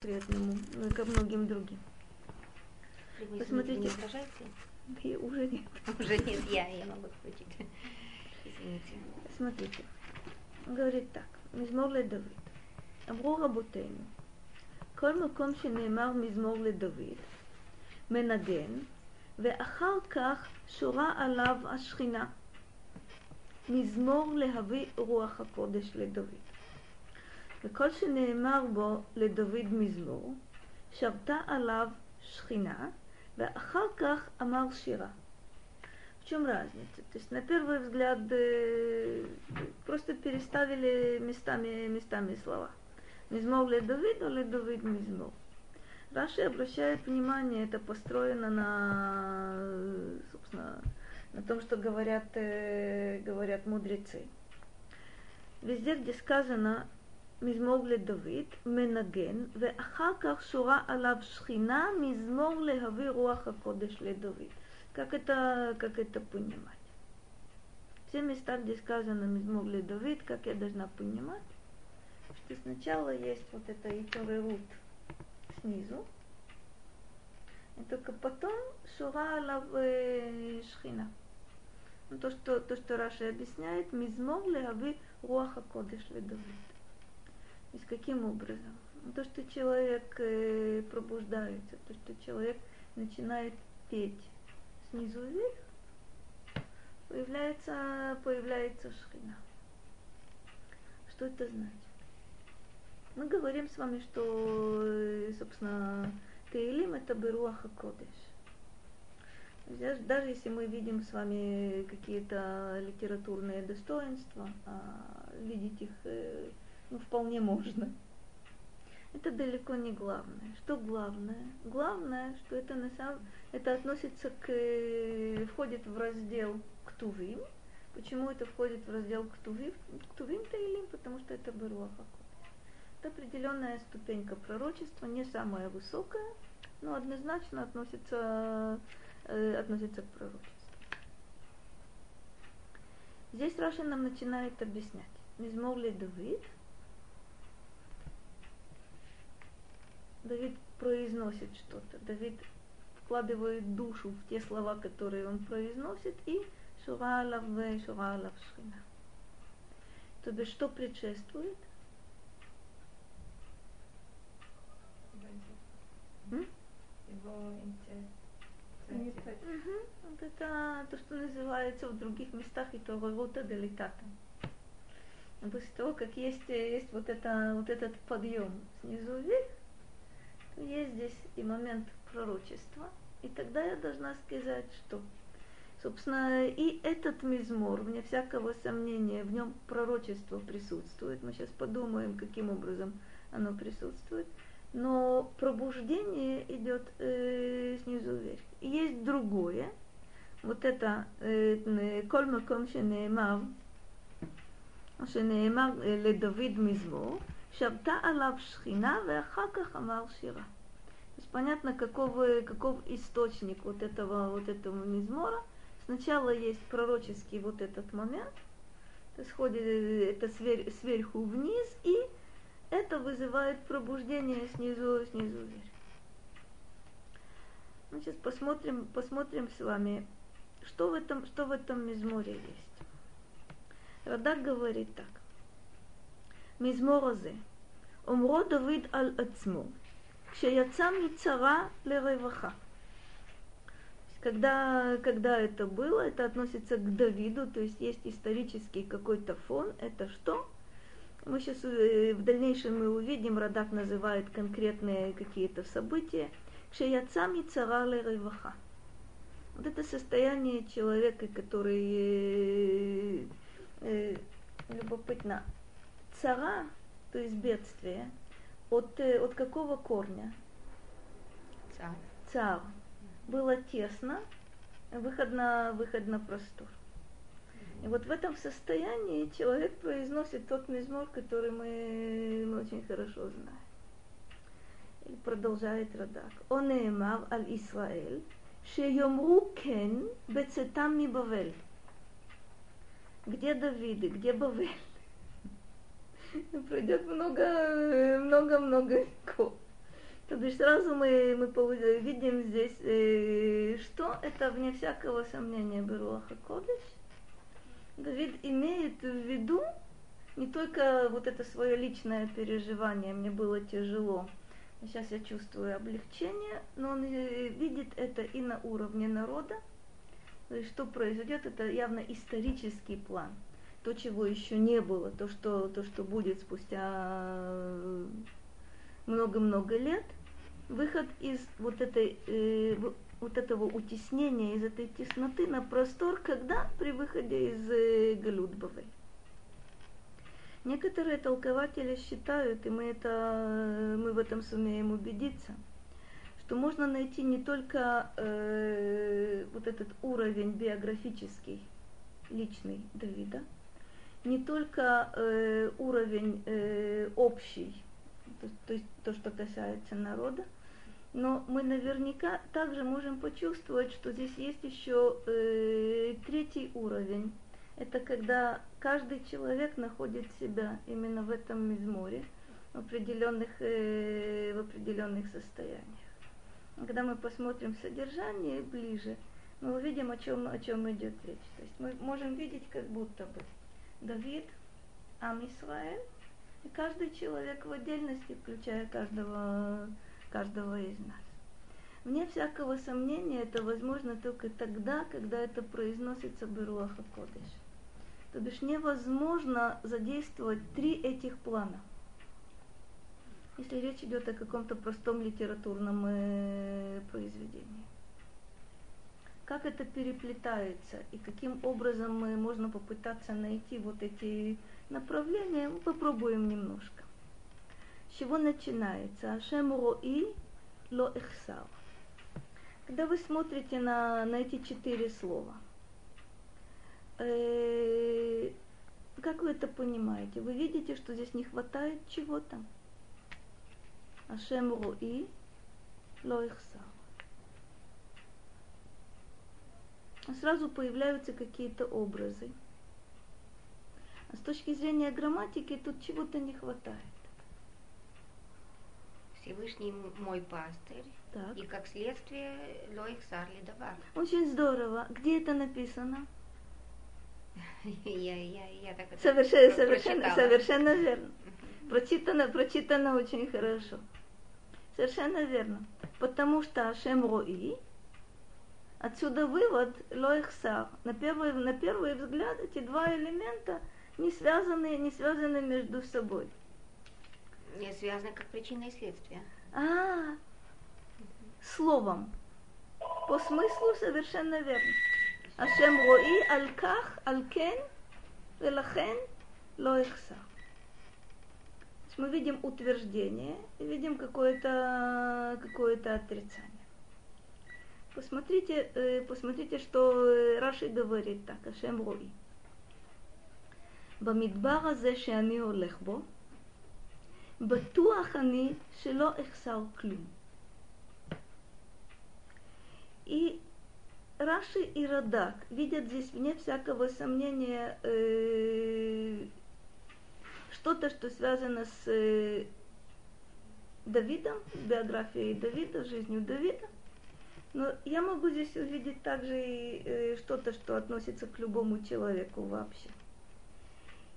приятному, ну, ко многим другим. Вы Посмотрите. Не возражаете? И уже нет. Уже нет, я, я могу включить. Извините. Смотрите. Он говорит так. מזמור לדוד. אמרו רבותינו, כל מקום שנאמר מזמור לדוד, מנגן, ואחר כך שורה עליו השכינה. מזמור להביא רוח הקודש לדוד. וכל שנאמר בו לדוד מזמור, שרתה עליו шхина, ואחר כך אמר שירה. В чем разница? То есть на первый взгляд э, просто переставили местами, местами слова. Мизмор ле Давид, ле Давид мизмор. Раши обращает внимание, это построено на, собственно, на том, что говорят, э, говорят мудрецы. Везде, где сказано מזמור לדוד, מנגן, ואחר כך שורה עליו שכינה, מזמור להביא רוח הקודש לדוד. Как это, как это понимать? Все места, где сказано мизмор ледовид, как я должна понимать, что сначала есть вот это Итурерут снизу, и только потом шура алав э, шхина. Ну, то, что, то, что Раша объясняет, мизмор леави руаха кодеш ледовид. То есть каким образом? Ну, То, что человек э, пробуждается, то, что человек начинает петь снизу вверх, появляется, появляется шхина. Что это значит? Мы говорим с вами, что, э, собственно, Таилим это Беруаха Кодеш. Даже если мы видим с вами какие-то литературные достоинства, а видеть их э, ну, вполне можно. Это далеко не главное. Что главное? Главное, что это на самом это относится к входит в раздел Ктувим. Почему это входит в раздел Ктувим? Ктувим Таилим, потому что это Беруаха Это определенная ступенька пророчества, не самая высокая, но однозначно относится, э, относится к пророчеству. Здесь Раша нам начинает объяснять. Мизмор Давид – Давид произносит что-то. Давид вкладывает душу в те слова, которые он произносит, и шура алав ве шура алав шхина. То бишь, что предшествует? Его Угу. Вот это то, что называется в других местах и то рута делитата. После того, как есть, есть вот, это, вот этот подъем снизу вверх, есть здесь и момент пророчества. И тогда я должна сказать, что, собственно, и этот мизмор, вне всякого сомнения, в нем пророчество присутствует. Мы сейчас подумаем, каким образом оно присутствует. Но пробуждение идет э, снизу вверх. И есть другое. Вот это э, «Коль маком шенеэмав», шенеэмав э, ледовид мизмор – שבתה עליו שכינה ואחר כך אמר שירה. То есть понятно, каков, каков источник вот этого, вот этого мизмора. Сначала есть пророческий вот этот момент, то есть ходит это свер, сверху вниз, и это вызывает пробуждение снизу, снизу вверх. Мы сейчас посмотрим, посмотрим с вами, что в этом, что в этом мизморе есть. Радак говорит так. מזמור הזה, אומרו דוד על עצמו, כשיצא מצרה לרווחה. Когда, когда это было, это относится к Давиду, то есть есть исторический какой-то фон. Это что? Мы сейчас в дальнейшем мы увидим, Радак называет конкретные какие-то события. Кшеяцами цара реваха. Вот это состояние человека, который э, любопытно. Цара, то есть бедствие, от, э, от какого корня? Цар. Цар. Было тесно, выход на, выход на простор. И вот в этом состоянии человек произносит тот мизмор, который мы очень хорошо знаем. И продолжает Радак. Он имав аль Исраэль, шеемру кен бецетам ми Бавель. Где Давиды, где Бавель? Пройдет много, много, много веков. То бишь сразу мы, мы видим здесь, э, что это вне всякого сомнения Беруаха Кодыш. Давид имеет в виду не только вот это свое личное переживание, мне было тяжело, сейчас я чувствую облегчение, но он э, видит это и на уровне народа, то есть что произойдет, это явно исторический план. То, чего еще не было, то, что, то, что будет спустя много-много лет, выход из вот, этой, э, вот этого утеснения, из этой тесноты на простор, когда при выходе из э, Галютбовой. Некоторые толкователи считают, и мы, это, мы в этом сумеем убедиться, что можно найти не только э, вот этот уровень биографический, личный Давида, не только э, уровень э, общий, то, то есть то, что касается народа, но мы наверняка также можем почувствовать, что здесь есть еще э, третий уровень. Это когда каждый человек находит себя именно в этом мизморе, в определенных, э, в определенных состояниях. Когда мы посмотрим содержание ближе, мы увидим, о чем, о чем идет речь. То есть мы можем видеть, как будто бы Давид, Ам и каждый человек в отдельности, включая каждого, каждого из нас. Вне всякого сомнения, это возможно только тогда, когда это произносится Беруаха Кодыш. То бишь невозможно задействовать три этих плана. Если речь идет о каком-то простом литературном э, произведении. Как это переплетается и каким образом мы можно попытаться найти вот эти направления, мы попробуем немножко. С чего начинается? Ашем рои ло эхсар. Когда вы смотрите на, на эти четыре слова, э, как вы это понимаете? Вы видите, что здесь не хватает чего-то? Ашем руи ло ихсар. Сразу появляются какие-то образы. А с точки зрения грамматики тут чего-то не хватает. Всевышний мой пастырь. Так. И как следствие Лоих Сарли Давар. Очень здорово. Где это написано? Я, я, я так это Совершенно, совершенно, совершенно верно. Прочитано, прочитано очень хорошо. Совершенно верно. Потому что Ашем Рои, отсюда вывод Лоихсар. На первый, на первый взгляд эти два элемента не связаны, не связаны между собой. Не связано как причина и следствие. А, словом. По смыслу совершенно верно. Ашем рои аль-ках, аль-кен, велахен, ло ихсар. То есть Мы видим утверждение и видим какое-то какое отрицание Посмотрите, э, посмотрите, что э, Раши говорит так, Ашем рои. במדבר הזה שאני הולך בו, בטוח אני שלא אחסר כלום. И Раши и Радак видят здесь вне всякого сомнения э, что-то, что связано с э, Давидом, биографией Давида, жизнью Давида. но я могу здесь увидеть также и э, что-то, что относится к любому человеку вообще.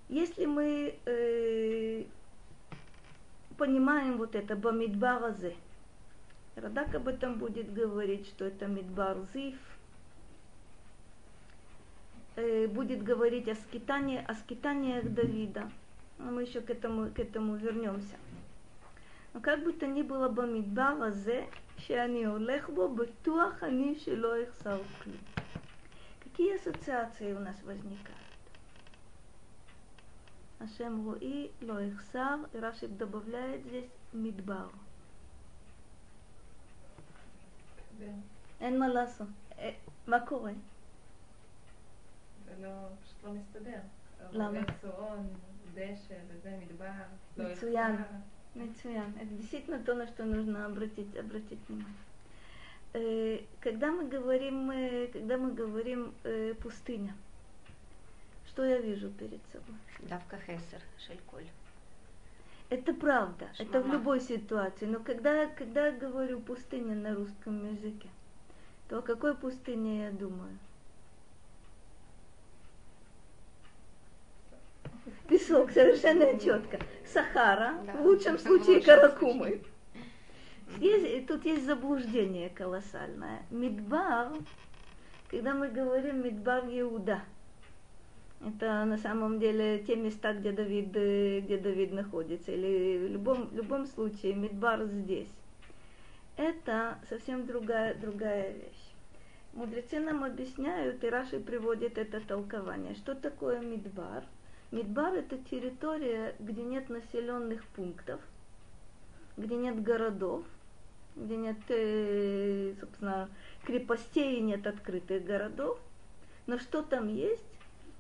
Если мы э, понимаем вот это бамидбаразе, Радак об этом будет говорить, что это Мидбар э, будет говорить о скитании, о скитаниях Давида. Но мы еще к этому, к этому вернемся. Но как бы то ни было, Бамидбара שאני הולך бо בטוח אני שלא אחסר כלום. Какие ассоциации у нас возникают? Ашем Руи, Ло Ихсар, и Раши добавляет здесь Мидбар. אין מה לעשות. אה, מה קורה? זה לא, פשוט לא מסתדר. למה? רואה צאן, דשא וזה מדבר. לא מצוין. Мецуян. Это действительно то, на что нужно обратить, обратить внимание. Э, когда мы говорим, э, когда мы говорим э, пустыня, что я вижу перед собой? Давка Хессер, Шельколь. Это правда, Шмама. это в любой ситуации. Но когда, когда я говорю пустыня на русском языке, то о какой пустыне я думаю? Песок, совершенно четко. Сахара, Да. в лучшем случае Каракумы. Есть, тут есть заблуждение колоссальное. Мидбар, когда мы говорим Мидбар Иуда, это на самом деле те места, где Давид, э, где Давид находится, или в любом, в любом случае Мидбар здесь. Это совсем другая, другая вещь. Мудрецы нам объясняют, и Раши приводит это толкование. Что такое Мидбар? Мидбар это территория, где нет населенных пунктов, где нет городов, где нет, э, собственно, крепостей и нет открытых городов. Но что там есть?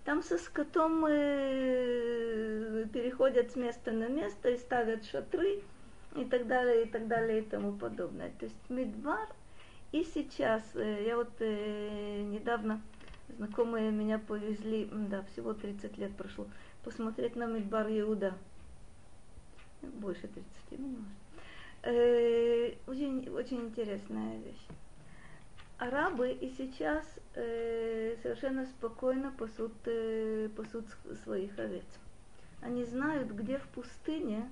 Там со скотом э, переходят с места на место и ставят шатры и так далее, и так далее, и тому подобное. То есть Мидбар и сейчас, э, я вот недавно, знакомые меня повезли, да, всего 30 лет прошло, посмотреть на Мидбар Иуда. Больше 30, ну, может. Э, очень, очень интересная вещь. Арабы и сейчас э, совершенно спокойно пасут, э, пасут своих овец. Они знают, где в пустыне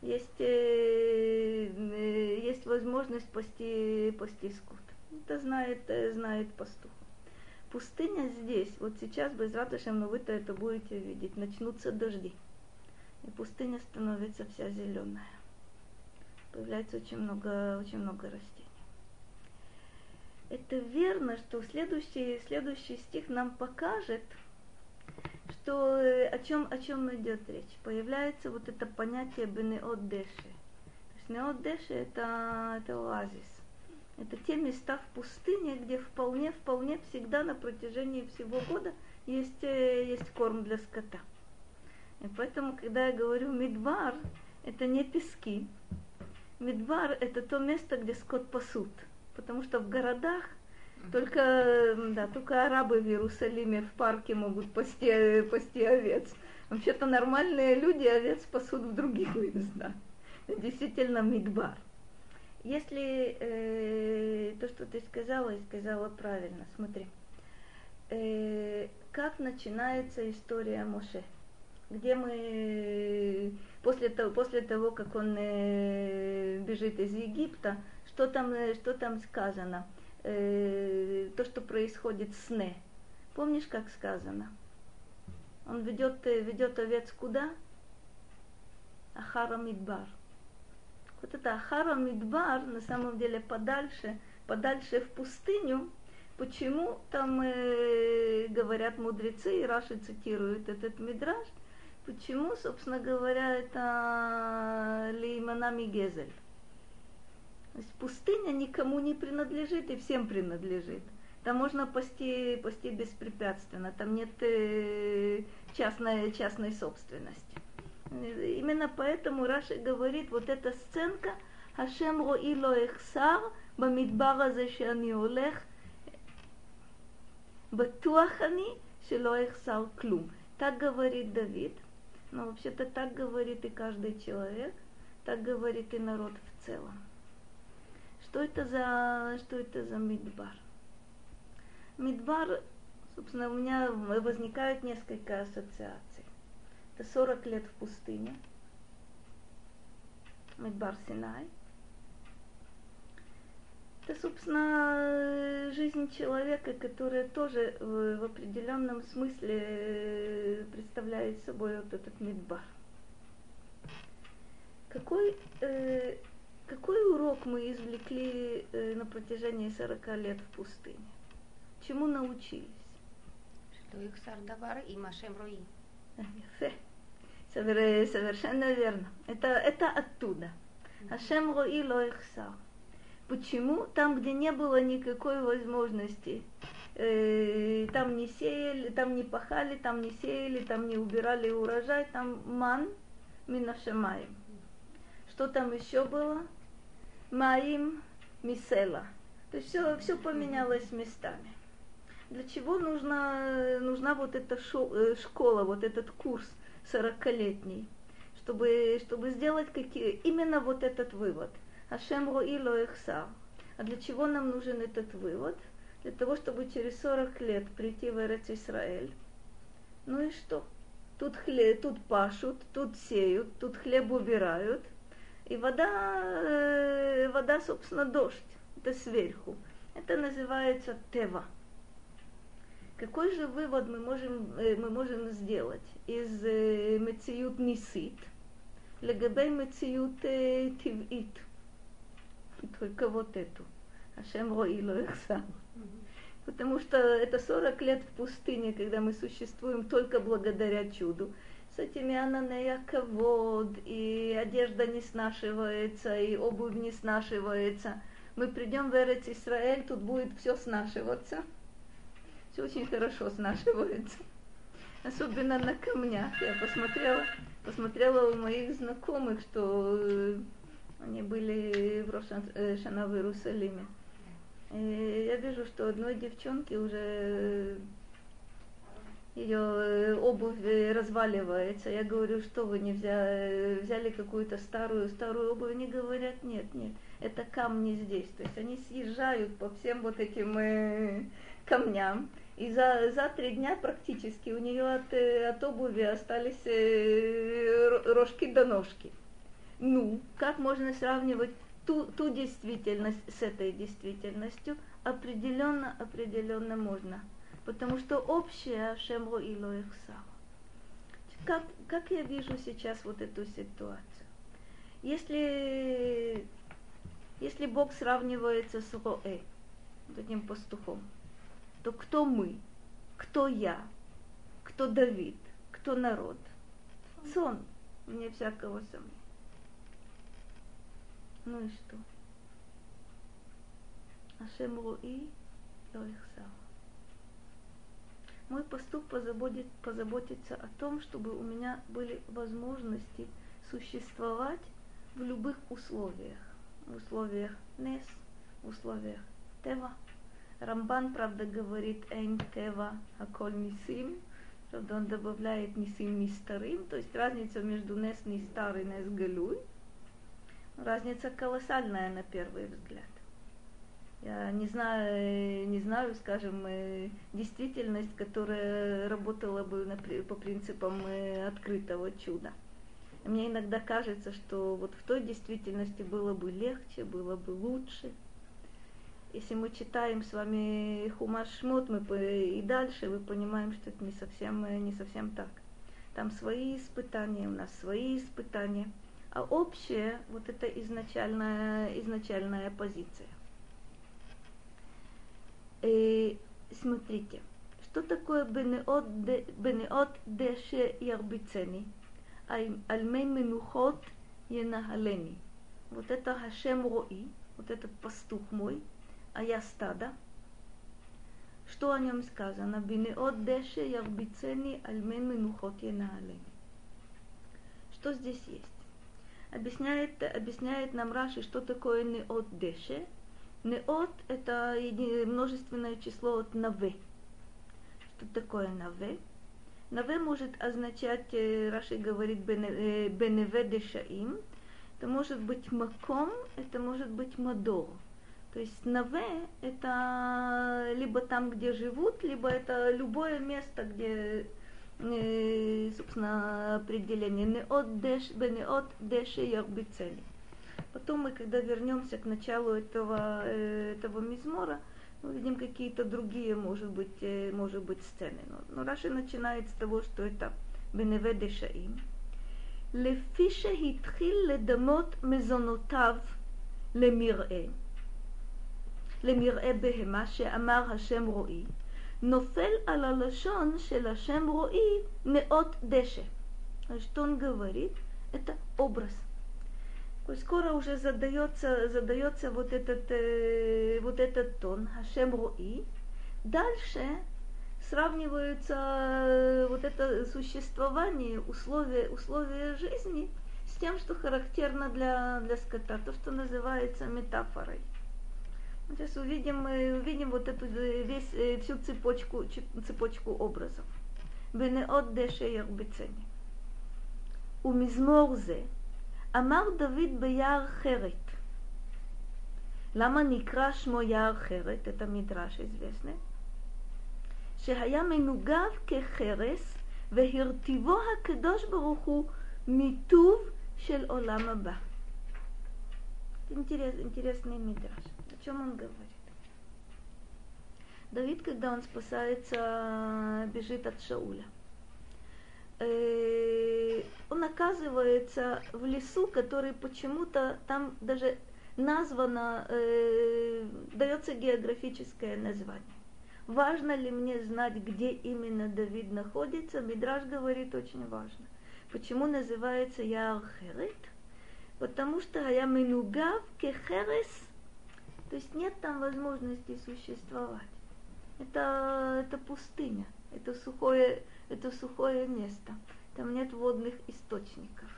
есть, э, э, есть возможность пасти, пасти скот. Это знает, э, знает пастух. Пустыня здесь, вот сейчас, без ратышем, но вы-то это будете видеть, начнутся дожди. И пустыня становится вся зеленая. Появляется очень много, очень много растений. Это верно, что следующий, следующий стих нам покажет, что о чем, о чем идет речь. Появляется вот это понятие бенеот деши. То есть неот деши это, это оазис. Это те места в пустыне, где вполне, вполне всегда на протяжении всего года есть, э, есть корм для скота. И поэтому, когда я говорю медвар, это не пески. Медвар это то место, где скот пасут. Потому что в городах только, да, только арабы в Иерусалиме в парке могут пасти, э, пасти овец. Вообще-то нормальные люди овец пасут в других местах. Действительно мидбар. Если э, то, что ты сказала, и сказала правильно, смотри. Э, как начинается история Моше? Где мы после того, после того как он э, бежит из Египта, что там, э, что там сказано? Э, то, что происходит с Не. Помнишь, как сказано? Он ведет, э, ведет овец куда? Ахара Мидбар. Вот это Ахара Мидбар, на самом деле подальше, подальше в пустыню. Почему там э, говорят мудрецы, и Раши цитирует этот мидраж, почему, собственно говоря, это Лейманами Гезель. То есть пустыня никому не принадлежит и всем принадлежит. Там можно пасти, пасти беспрепятственно, там нет э, частной, частной собственности. Э, Именно поэтому Раши говорит, вот эта сценка, Хашем рои ло эхсар, במדבר הזה שאני הולך, בטוח אני שלא אחסר כלום. Так говорит Давид, но вообще-то так говорит и каждый человек, так говорит и народ в целом. Что это за, что это за мидбар? Мидбар, собственно, у меня возникают несколько ассоциаций. Это 40 лет в пустыне. Медбар Синай. Это, собственно, жизнь человека, которая тоже в определенном смысле э, представляет собой вот этот медбар. Какой, э, какой урок мы извлекли э, на протяжении 40 лет в пустыне? Чему научились? Что их сардавар и машем руи. Совершенно верно. Это, это оттуда. Ашем Руило Ихсар. Почему там, где не было никакой возможности, э, там не сеяли, там не пахали, там не сеяли, там не убирали урожай, там ман минашемаем. Что там еще было? Маим мисела. То есть все, все поменялось местами. Для чего нужна, нужна вот эта э, школа, вот этот курс 40-летний? чтобы, чтобы сделать какие, именно вот этот вывод. Ашем лоэхсар. А для чего нам нужен этот вывод? Для того, чтобы через 40 лет прийти в Эрец Исраэль. Ну и что? Тут, хлеб, тут пашут, тут сеют, тут хлеб убирают. И вода, э, вода, собственно, дождь. Это сверху. Это называется тева. Какой же вывод мы можем, э, мы можем сделать из э, мециют нисит легабей мециют тивит? Только вот эту. Ашем рои лоэхсам. Потому что это 40 лет в пустыне, когда мы существуем только благодаря чуду. С этими ананея ковод, и одежда не снашивается, и обувь не снашивается. Мы придем в Эрец Исраэль, тут будет все снашиваться все очень хорошо снашивается. Особенно на камнях. Я посмотрела, посмотрела у моих знакомых, что э, они были в Рошана в Иерусалиме. И я вижу, что одной девчонке уже э, ее э, обувь разваливается. Я говорю, что вы не взяли, взяли какую-то старую, старую обувь? Они говорят, нет, нет, это камни здесь. То есть они съезжают по всем вот этим э, камням. И за, за три дня практически у нее от, э, от обуви остались э, рожки до ножки. Ну, как можно сравнивать ту, ту действительность с этой действительностью? Определенно, определенно можно. Потому что общее Шемро и Лоихсава. Как, как я вижу сейчас вот эту ситуацию? Если, если Бог сравнивается с Роэ, вот этим пастухом, то кто мы? Кто я? Кто Давид? Кто народ? Сон, вне всякого сомнения. Ну и что? Ашем Руи Лоихсав. Мой поступ позаботит, позаботится о том, чтобы у меня были возможности существовать в любых условиях. В условиях Нес, в условиях Тева, Рамбан, правда, говорит «Эйн тева аколь нисим», правда, он добавляет нисим не старым, то есть разница между нес не старый, нес галюй. Разница колоссальная на первый взгляд. Я не знаю, не знаю, скажем, э, действительность, которая работала бы по принципам э, открытого чуда. Мне иногда кажется, что вот в той действительности было бы легче, было бы лучше – если мы читаем с вами Хумаш Шмот, мы и дальше мы понимаем, что это не совсем, не совсем так. Там свои испытания, у нас свои испытания, а общее вот это изначальная, изначальная позиция. И смотрите, что такое бенеот деше ярбицени, альмей менухот енахалени. Вот это Хашем Рои, вот этот пастух мой – а я стадо. Что о нем сказано? Бинеот деше ярбицени альмен минухот енаалени. Что здесь есть? Объясняет, объясняет нам Раши, что такое неот деше. Неот – это множественное число от наве. Что такое наве? Наве может означать, Раши говорит, беневе дешаим. Это может быть маком, это может быть мадор. То есть наве – это либо там, где живут, либо это любое место, где, э, собственно, определение «неот деш бенеот деш ярбицели». Потом мы, когда вернемся к началу этого, э, этого мизмора, мы видим какие-то другие, может быть, э, может быть сцены. Но, но Раши начинает с того, что это «беневе дешаим». «Лефиша хитхил ледамот мезонотав лемирэ». למרעה. למראה בהמה שאמר השם רועי, נופל על הלשון של השם רועי נאות דשא. Что он говорит? Это образ. Скоро уже задается, задается вот, этот, э, вот этот тон, Хашем Руи. Дальше сравниваются э, вот это существование, условия, условия жизни с тем, что характерно для, для скота, то, что называется метафорой. Сейчас увидим, мы увидим вот эту весь, э, всю цепочку, цепочку образов. Бенеот дешеях бецени. ומזמור זה, אמר דוד ביער חרת. למה נקרא שמו יער חרת? את המדרש известный. שהיה מנוגב כחרס, והרטיבו הקדוש ברוך הוא מיטוב של עולם הבא. Интерес, интересный мидраж. Чем он говорит? Давид, когда он спасается, бежит от Шауля. Э, он оказывается в лесу, который почему-то там даже названо, э, дается географическое название. Важно ли мне знать, где именно Давид находится? Мидраж говорит очень важно. Почему называется Яархерет? Потому что я минугав кехерес, то есть нет там возможности существовать. Это, это пустыня, это сухое, это сухое место. Там нет водных источников.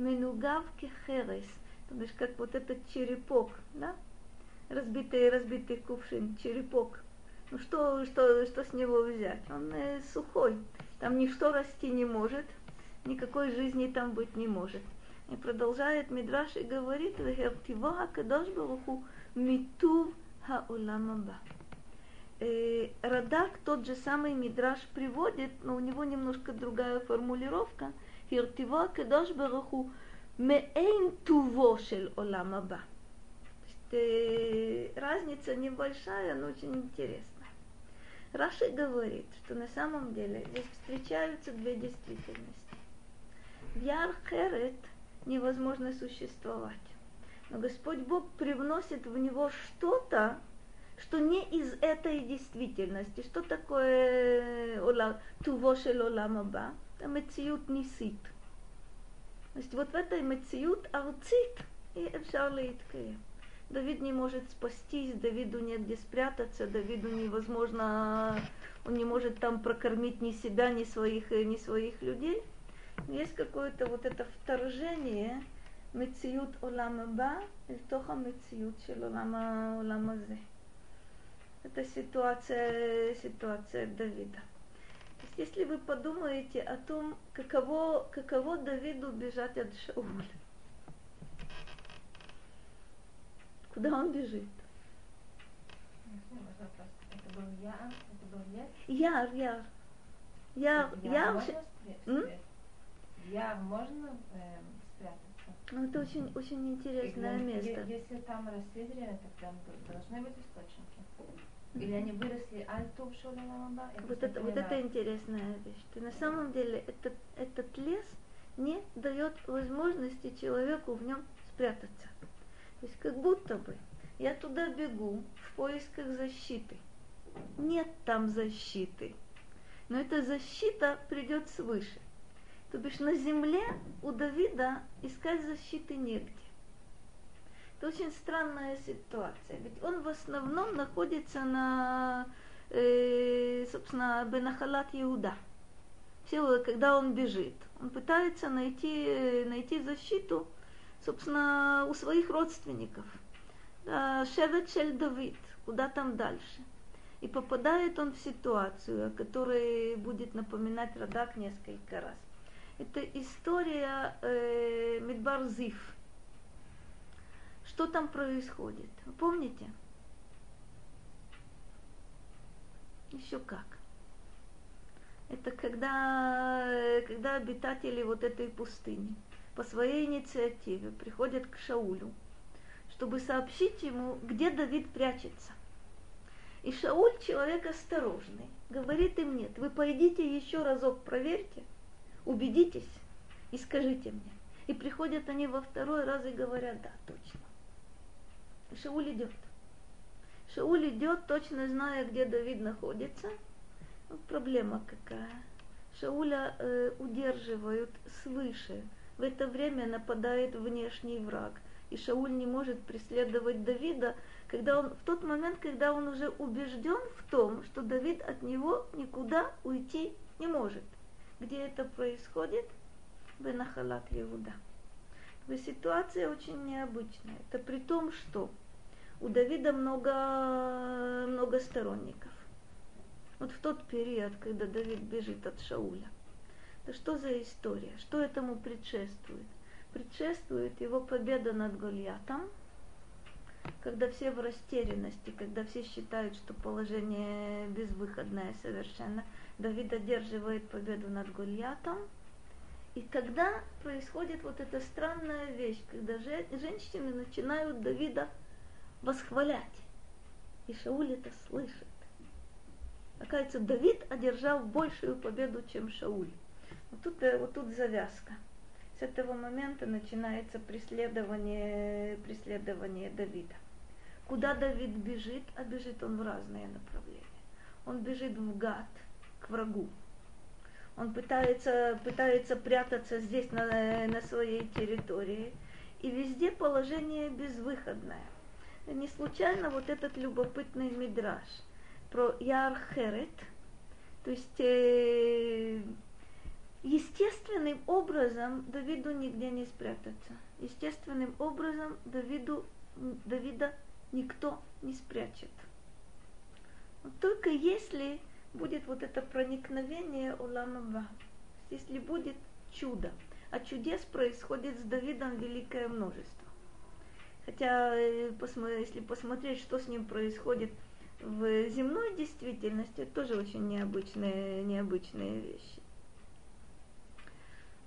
Минугав кехерес, то есть как вот этот черепок, да? Разбитый, разбитый кувшин, черепок. Ну что, что, что с него взять? Он э, сухой. Там ничто расти не может, никакой жизни там быть не может. И продолжает Мидраш и говорит, «Вехертиво кадош баруху митув хаоламаба». Радак тот же самый Мидраш приводит, но у него немножко другая формулировка. «Хертиво кадош баруху меэйн туво шел оламаба». Разница небольшая, но очень интересная. Раши говорит, что на самом деле здесь встречаются две действительности. В Ярхерет невозможно существовать. А Господь Бог привносит в него что-то, что не из этой действительности. Что такое э, тувошель оламаба? Это мециют нисит. То есть вот в этой мециют арцит и эвшарлейткея. Давид не может спастись, Давиду нет где спрятаться, Давиду невозможно, он не может там прокормить ни себя, ни своих, э, ни своих людей. Есть какое-то вот это вторжение, מציאות עולם הבא אל תוך המציאות של עולם, העולם הזה. Это ситуация, ситуация Давида. То есть, если вы подумаете о том, каково, каково Давиду бежать от Шауля, Куда он бежит? Это был яр, это был лес. Яр, яр. Яр, яр. можно ш- спря- М? спрятать? Яр можно эм, спрятаться? ну, это очень, очень интересное Если- место. Если там росли деревья, то там д- должны быть источники. Или они выросли альту? Вот это, вот это интересная вещь. Что на самом деле этот, этот лес не дает возможности человеку в нем спрятаться. То есть как будто бы я туда бегу в поисках защиты. Нет там защиты. Но эта защита придет свыше. То бишь на земле у Давида искать защиты негде. Это очень странная ситуация. Ведь он в основном находится на, э, собственно, Бенахалат Иуда. Все, когда он бежит, он пытается найти, найти защиту, собственно, у своих родственников. Шевет Давид, куда там дальше. И попадает он в ситуацию, о которой будет напоминать Радак несколько раз. Это история э, Мидбар Зив. Что там происходит? Вы помните? Еще как. Это когда, когда обитатели вот этой пустыни по своей инициативе приходят к Шаулю, чтобы сообщить ему, где Давид прячется. И Шауль, человек осторожный, говорит им, нет, вы пойдите еще разок проверьте, убедитесь и скажите мне. И приходят они во второй раз и говорят, да, точно. Шауль идет. Шауль идет, точно зная, где Давид находится. Вот проблема какая. Шауля э, удерживают свыше. В это время нападает внешний враг. И Шауль не может преследовать Давида, когда он, в тот момент, когда он уже убежден в том, что Давид от него никуда уйти не может. Где это происходит? Бенахалат Иуда. То есть ситуация очень необычная. Это при том, что у Давида много, много сторонников. Вот в тот период, когда Давид бежит от Шауля, Это что за история? Что этому предшествует? Предшествует его победа над Гольятом, когда все в растерянности, когда все считают, что положение безвыходное совершенно. Давид одерживает победу над Гольятом. И когда происходит вот эта странная вещь, когда же, женщины начинают Давида восхвалять. И Шауль это слышит. Оказывается, Давид одержал большую победу, чем Шауль. Вот тут, э, вот тут завязка. С этого момента начинается преследование, преследование Давида. Куда Давид бежит? А бежит он в разные направления. Он бежит в Гад, к врагу. Он пытается, пытается прятаться здесь, на, на своей территории. И везде положение безвыходное. Не случайно вот этот любопытный мидраж про Ярхерет, то есть э, естественным образом Давиду нигде не спрятаться. Естественным образом Давиду, Давида никто не спрячет. Только если будет вот это проникновение Уламаба, если будет чудо. А чудес происходит с Давидом великое множество. Хотя, э, если посмотреть, что с ним происходит в земной действительности, это тоже очень необычные, необычные вещи.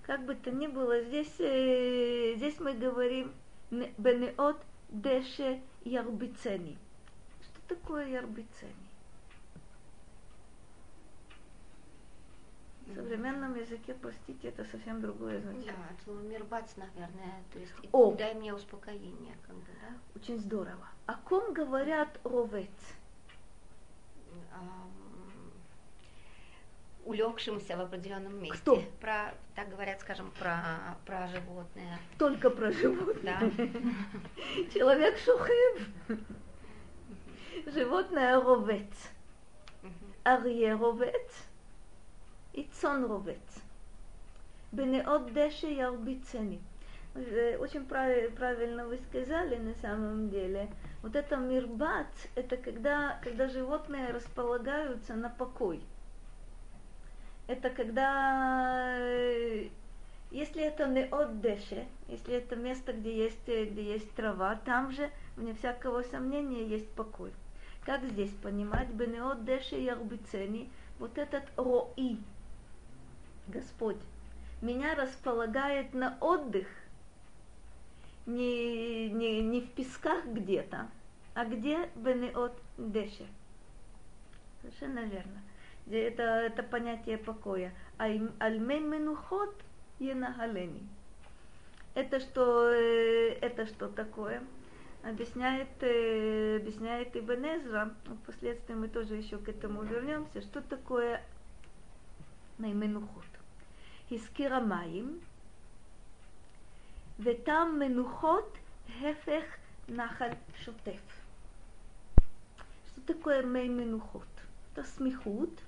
Как бы то ни было, здесь, э, здесь мы говорим Бенеот Деше Ярбицени. Что такое Ярбицени? В современном языке простите, это совсем другое значение. Да, от мирбац, наверное, то есть О. дай мне успокоение, как бы, да? Очень здорово. О ком говорят ровец? улегшимся в определенном месте. Кто? Про, так говорят, скажем, про, про животное. Только про животное. Человек шухев. Животное ровец. Арье ровец. רובץ, ицон рубец. Бенеот деши ярбицени. Э, Очень прав- правильно вы сказали на самом деле. Вот это мирбац, это когда, когда животные располагаются на покой. Это когда, э, если это не от деше, если это место, где есть, э, где есть трава, там же, вне всякого сомнения, есть покой. Как здесь понимать? Бенеот деше ярбицени, вот этот рои, Господь, меня располагает на отдых, не, не, не в песках где-то, а где Бенеот деше. Совершенно верно. Это, это понятие покоя. Альмей менухот енагалени. Это что, э, это что такое? Объясняет, э, объясняет Ибн Эзра, впоследствии мы тоже еще к этому вернемся, что такое менухот. הזכיר המים, ותם מנוחות הפך נחל שוטף. Что такое мей менухот? Это смехут.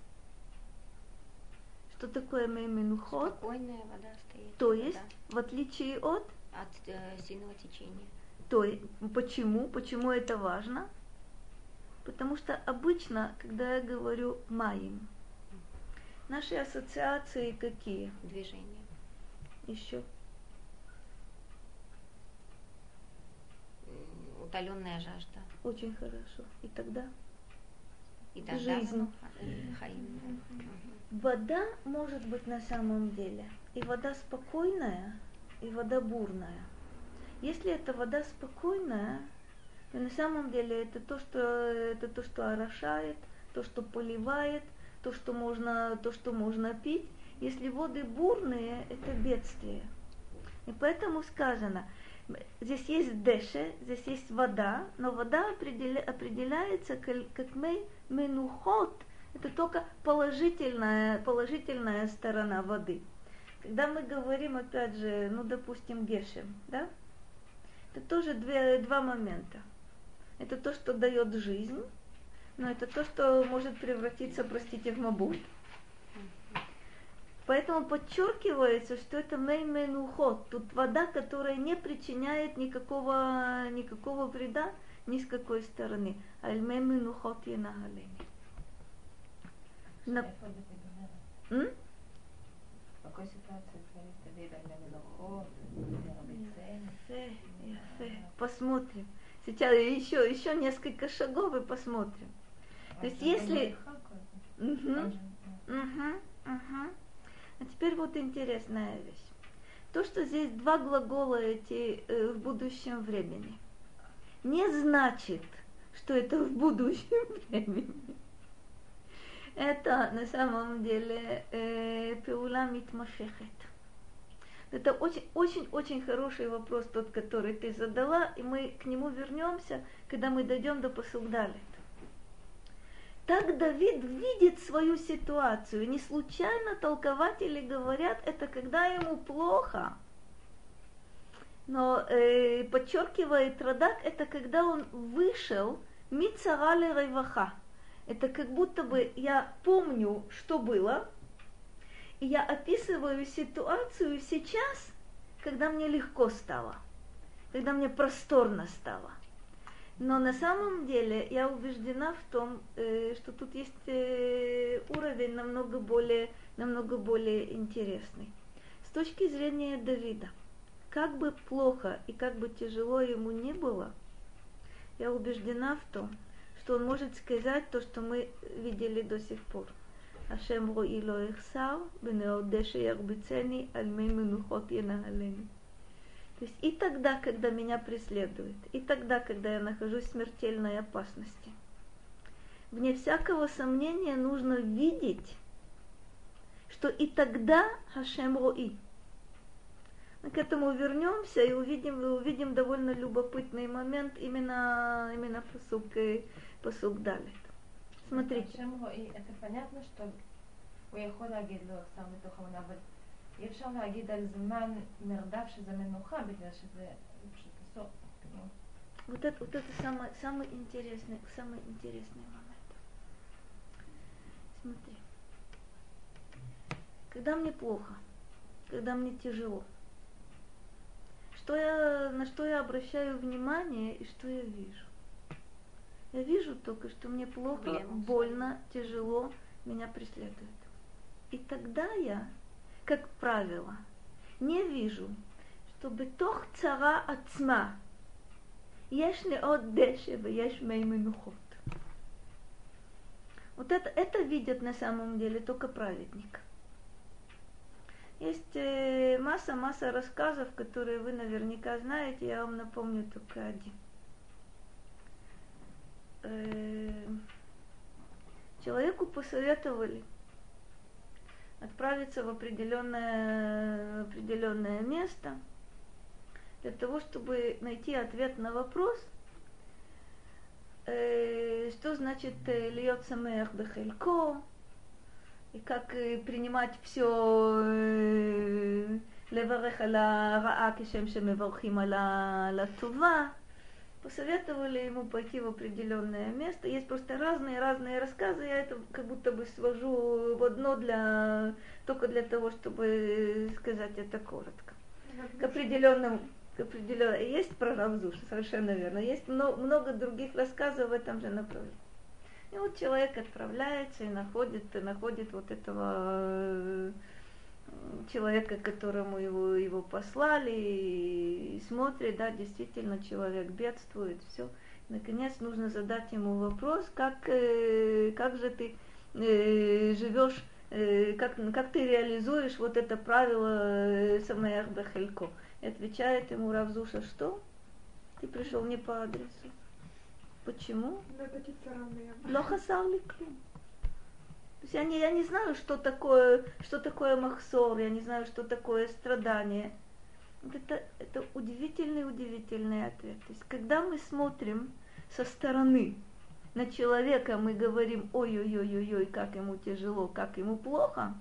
Что такое мей менухот? Спокойная вода стоит. То вода есть, в отличие от, От э, сильного течения. то есть, почему? Почему это важно? Потому что обычно, когда я говорю маим, наши ассоциации какие? Движение. Еще М, Утоленная жажда. очень хорошо. И тогда И тогда Жизнь. хаим, вода может быть на самом деле и вода спокойная, и вода бурная. Если это вода спокойная, то на самом деле это то, что это то, что орошает, то, что поливает, то, что можно, то, что можно пить. Если воды бурные, это бедствие. И поэтому сказано, здесь есть деше, здесь есть вода, но вода определя- определяется как, как мей менухот, это только положительная, положительная сторона воды. Когда мы говорим, опять же, ну, допустим, гешем, да, это тоже две, два момента. Это то, что дает жизнь, но это то, что может превратиться, простите, в мабуль. Поэтому подчеркивается, что это меймен уход. Тут вода, которая не причиняет никакого, никакого вреда ни с какой стороны. Аль меймен уход. На- и М? какой ситуации Аль-Мелохот, Яфе, яфе. Посмотрим. Сейчас еще, еще несколько шагов и посмотрим. То есть если... Угу, угу. А теперь вот интересная вещь. То, что здесь два глагола эти э, в будущем времени, не значит, что это в будущем времени. Это на самом деле э, пеула митмашехет. Это очень-очень-очень хороший вопрос, тот, который ты задала, и мы к нему вернемся, когда мы дойдем до посугдалит. Так Давид видит свою ситуацию. Не случайно толкователи говорят, это когда ему плохо. Но э, подчеркивает Радак, это когда он вышел мицарали райваха. Это как будто бы я помню, что было, и я описываю ситуацию сейчас, когда мне легко стало, когда мне просторно стало. Но на самом деле я убеждена в том, э, что тут есть э, уровень намного более, намного более интересный. С точки зрения Давида, как бы плохо и как бы тяжело ему не было, я убеждена в том, что он может сказать то, что мы видели до сих пор. Ашем рои ло ихсар, бенеодеше ярбицени, альмей менухот янахалени. То есть и тогда, когда меня преследуют, и тогда, когда я нахожусь в смертельной опасности, вне всякого сомнения нужно видеть, что и тогда Хашем Рои. Мы к этому вернемся и увидим, увидим довольно любопытный момент именно, именно посук, посук Далит. Смотрите. Хашем Рои, это понятно, что הוא יכול להגיד לו עכשיו מתוך אמונה, אבל אי אפשר להגיד על זמן מרדף שזה מנוחה, בגלל שזה פשוט הסוף. Вот это, вот это самый, самый интересный, самый интересный момент. Смотри. Когда мне плохо, когда мне тяжело, что я, на что я обращаю внимание и что я вижу? Я вижу только, что мне плохо, Проблема. больно, тяжело, меня преследует. И тогда я как правило, не вижу, чтобы тох цара отцма, ешь не от дешева, ешь мей минухот. Вот это, это видят на самом деле только праведник. Есть э, масса-масса рассказов, которые вы наверняка знаете, я вам напомню только один. Э, человеку посоветовали – отправиться в определенное, определенное место для того, чтобы найти ответ на вопрос, э, что значит э, льется льет бехелько, и как э, принимать все э, леварех аля раа кишем шемевархим аля тува посоветовали ему пойти в определенное место. Есть просто разные-разные рассказы, я это как будто бы свожу в одно для, только для того, чтобы сказать это коротко. К определенному, к определенному, есть про Равзуш, совершенно верно, есть много, много других рассказов в этом же направлении. И вот человек отправляется и находит, и находит вот этого человека, которому его, его послали, и смотрит, да, действительно человек бедствует, все. Наконец нужно задать ему вопрос, как, э, как же ты э, живешь, э, как, как ты реализуешь вот это правило Самаях Бахелько. И отвечает ему Равзуша, что? Ты пришел не по адресу. Почему? Ли клюм. То есть я не, я не знаю, что такое, что такое махсор, я не знаю, что такое страдание. Вот это, это удивительный, удивительный ответ. То есть, когда мы смотрим со стороны на человека, мы говорим, ой-ой-ой-ой, как ему тяжело, как ему плохо.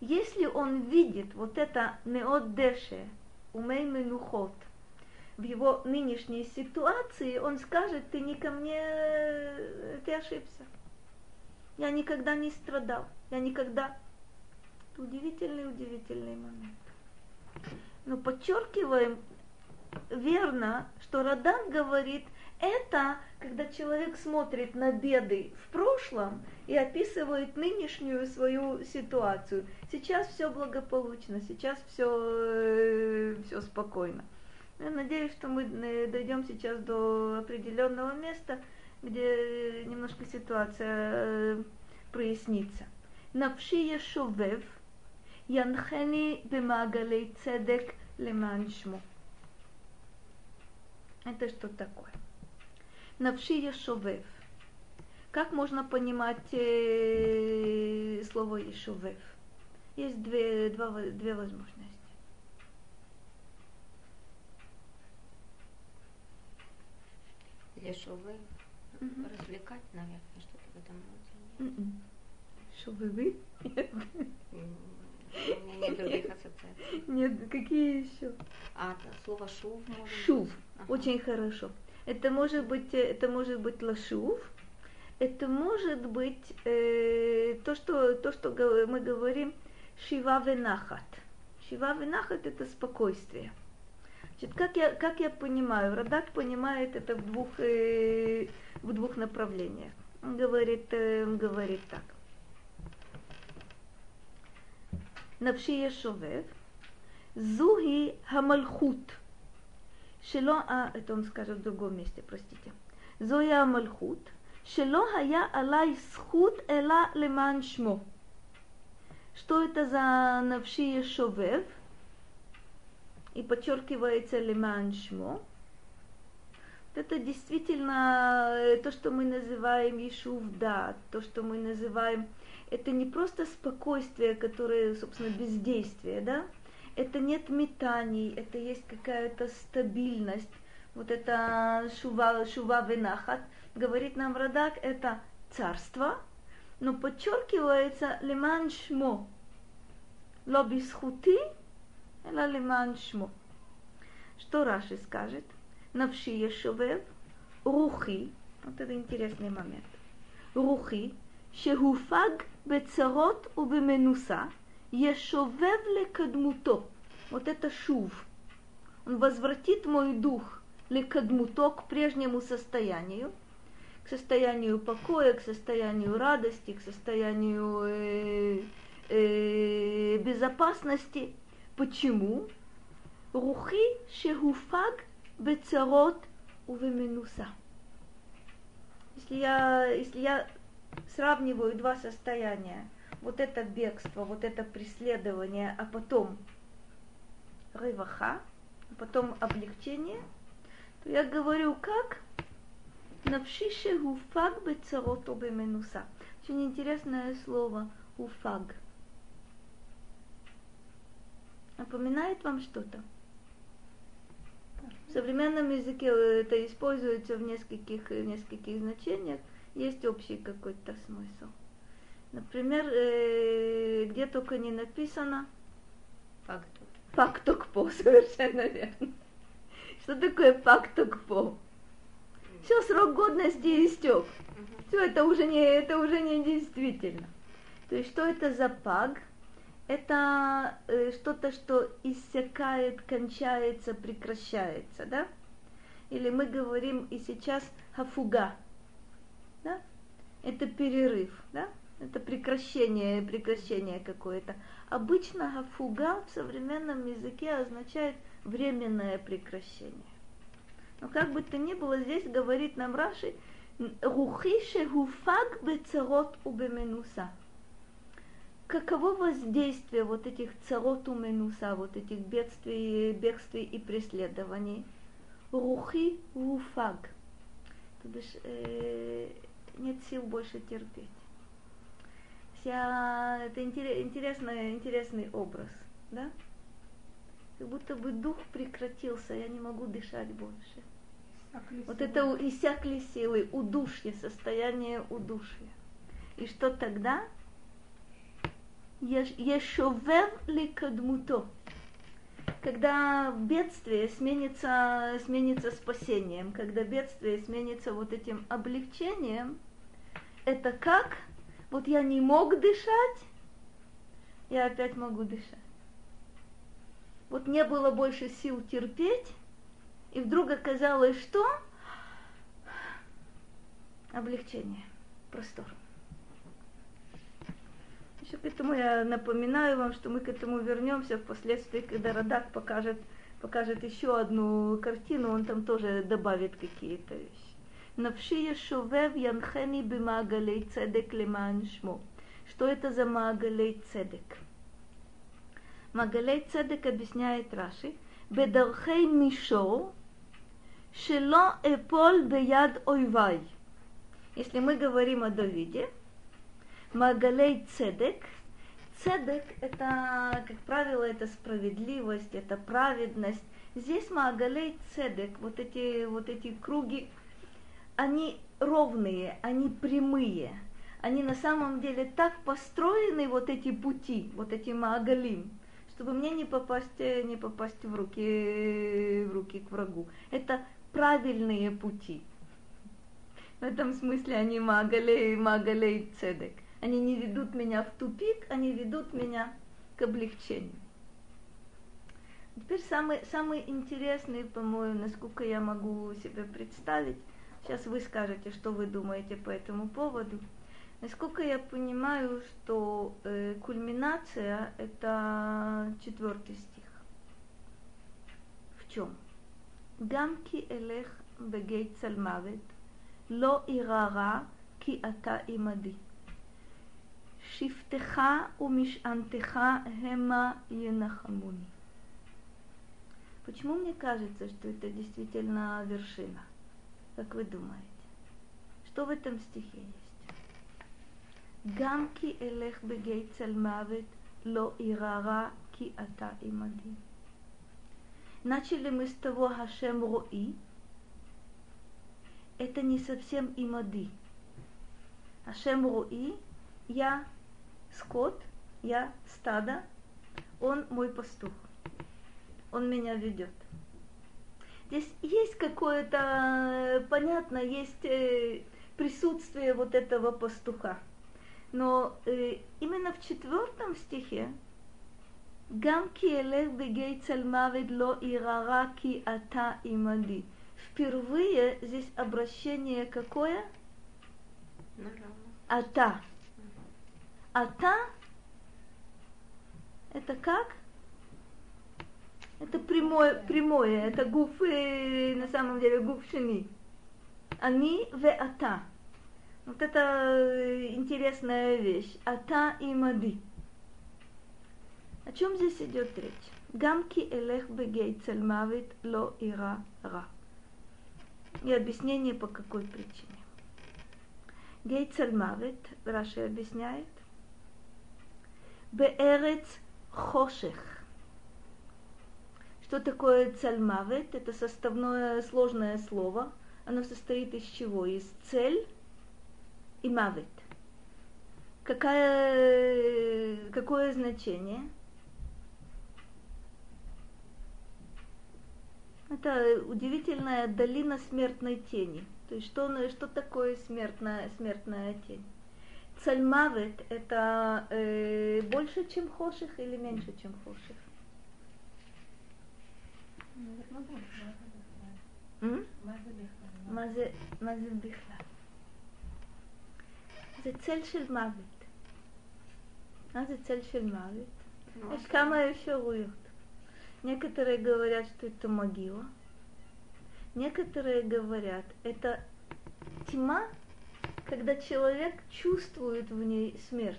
Если он видит вот это неотдеше, умей менухот, в его нынешней ситуации, он скажет, ты не ко мне, ты ошибся. Я никогда не страдал. Я никогда... Это удивительный, удивительный момент. Но подчеркиваем, верно, что Радан говорит, это когда человек смотрит на беды в прошлом и описывает нынешнюю свою ситуацию. Сейчас все благополучно, сейчас все, все спокойно. Я надеюсь, что мы э, дойдем сейчас до определенного места, где немножко ситуация э, прояснится. Навши шовев, янхени бемагалей цедек леман шмо. Это что такое? Навши шовев. Как можно понимать э, слово Ешувев? Есть две, два, две возможности. Ешувев. Мгм. Развлекать, наверное, что-то в этом роде. М-м. Нет. М, У меня нет других ассоциаций. Нет, какие еще? А слово шув может Шув. быть? Ага. Очень хорошо. Это может быть, э, это может быть лашув. Это может быть э, то, что, то, что мы говорим шива венахат. Шива венахат это спокойствие. Значит, как я, как я понимаю, Радак понимает это в двух, э, в двух направлениях. Он говорит, э, говорит так. Навши Ешовев, Зуги Хамальхут. Шело, а, это он скажет в другом месте, простите. Зуги Хамальхут. Шело хая алай схут эла леман шмо. Что это за навши Ешовев? И подчеркивается леман шмо. Это действительно э, то, что мы называем Ишув да, то, что мы называем, это не просто спокойствие, которое, собственно, бездействие, да, это нет метаний, это есть какая-то стабильность. Вот это шува, шува венахат, говорит нам Радак, это царство, но подчеркивается леман шмо. Ло бисхути, Эла лиман шмо. Что Раши скажет? Навши ешовев, рухи, вот это интересный момент, рухи, шегуфаг бецарот убеменуса, ешовев лекадмуто. Вот это шув. Он возвратит мой дух лекадмуто к прежнему состоянию, к состоянию покоя, к состоянию радости, к состоянию э, э, безопасности – Почему? Рухи шехуфаг бецарот увеменуса. Если я, если я сравниваю два состояния, вот это бегство, вот это преследование, а потом рываха, а потом облегчение, то я говорю, как навшише гуфаг бецарот обеменуса. Очень интересное слово уфаг. Напоминает вам что-то? В современном языке это используется в нескольких, в нескольких значениях. Есть общий какой-то смысл. Например, э, где только не написано Факту. фактокпо, совершенно верно. Что такое фактокпо? Все, срок годности истек. Все, это уже не, это уже не действительно. То есть, что это за паг? Это э, что-то, что иссякает, кончается, прекращается, да? Или мы говорим и сейчас хафуга, да? Это перерыв, да? Это прекращение, прекращение какое-то. Обычно хафуга в современном языке означает временное прекращение. Но как бы то ни было, здесь говорит нам Раши, рухи шехуфаг бецарот убеменуса. Каково воздействие вот этих царот уменуса, вот этих бедствий, бегствий и преследований? Рухи уфаг. То бишь, э, нет сил больше терпеть. Вся, это интерес- интересный, интересный образ, да? Как будто бы дух прекратился, я не могу дышать больше. Вот это у- иссякли силы, удушье, состояние удушья. И что тогда? Еш- Ешовев ли кадмуто. Когда бедствие сменится, сменится спасением, когда бедствие сменится вот этим облегчением, это как? Вот я не мог дышать, я опять могу дышать. Вот не было больше сил терпеть, И вдруг оказалось, что облегчение, простор. Еще к этому я напоминаю вам, что мы к этому вернемся впоследствии, когда Радак покажет, покажет еще одну картину, он там тоже добавит какие-то вещи. Навши Ешувев Янхени Бимагалей Цедек Леман Шмо. Что это за Магалей Цедек? Магалей Цедек объясняет Раши. Бедархей Мишо, Шело Эполь Беяд Ойвай. Если мы говорим о Давиде, Магалей Цедек, Цедек это, как правило, это справедливость, это праведность. Здесь Магалей Цедек, вот эти, вот эти круги, они ровные, они прямые. Они на самом деле так построены, вот эти пути, вот эти Магалим, чтобы мне не попасть, не попасть в руки, в руки к врагу. Это правильные пути. В этом смысле они магалей, магалей цедек. Они не ведут меня в тупик, они ведут меня к облегчению. Теперь самый, самый интересный, по-моему, насколько я могу себе представить, сейчас вы скажете, что вы думаете по этому поводу. Насколько я понимаю, что э, кульминация это четвертый стих. В чем? Гамки элех бегей цальмавет, ло ирара ки ата имади. שבטך ומשענתך המה ינחמוני. Почему мне кажется, что это действительно вершина? Как вы думаете? Что в этом стихе есть? גם כי אלך בגיא צל מוות, לא אירע רע, כי אתה עמדי. Начали мы с того Хашем Рои, это не совсем имады. Ашем Руи, я скот, я стадо, он мой пастух. Он меня ведет. Здесь есть какое-то, понятно, есть э, присутствие вот этого пастуха. Но э, именно в четвертом стихе גם כי אלך בגיא צל מוות לא ירא כי אתה עמדי впервые здесь обращение какое? Ата. Ата это как? Это прямое, прямое, это гуф, на самом деле гуф шини. Они в ата. Вот это интересная вещь. Ата и мади. О чем здесь идет речь? Гамки элех бегей цельмавит ло ира ра и объяснение по какой причине. Гейцель Мавит, Раши объясняет, Беэрец Хошех. Что такое цельмавит? Это составное сложное слово. Оно состоит из чего? Из цель и мавит. Какая, какое значение? Это удивительная долина смертной тени. То есть что, что такое смертная, смертная тень? Цальмавет – это э, больше, чем хоших или меньше, чем хоших? מה זה בכלל? זה צל של מוות. מה זה צל של מוות? יש כמה אפשרויות. Некоторые говорят, что это могила. Некоторые говорят, это тьма, когда человек чувствует в ней смерть.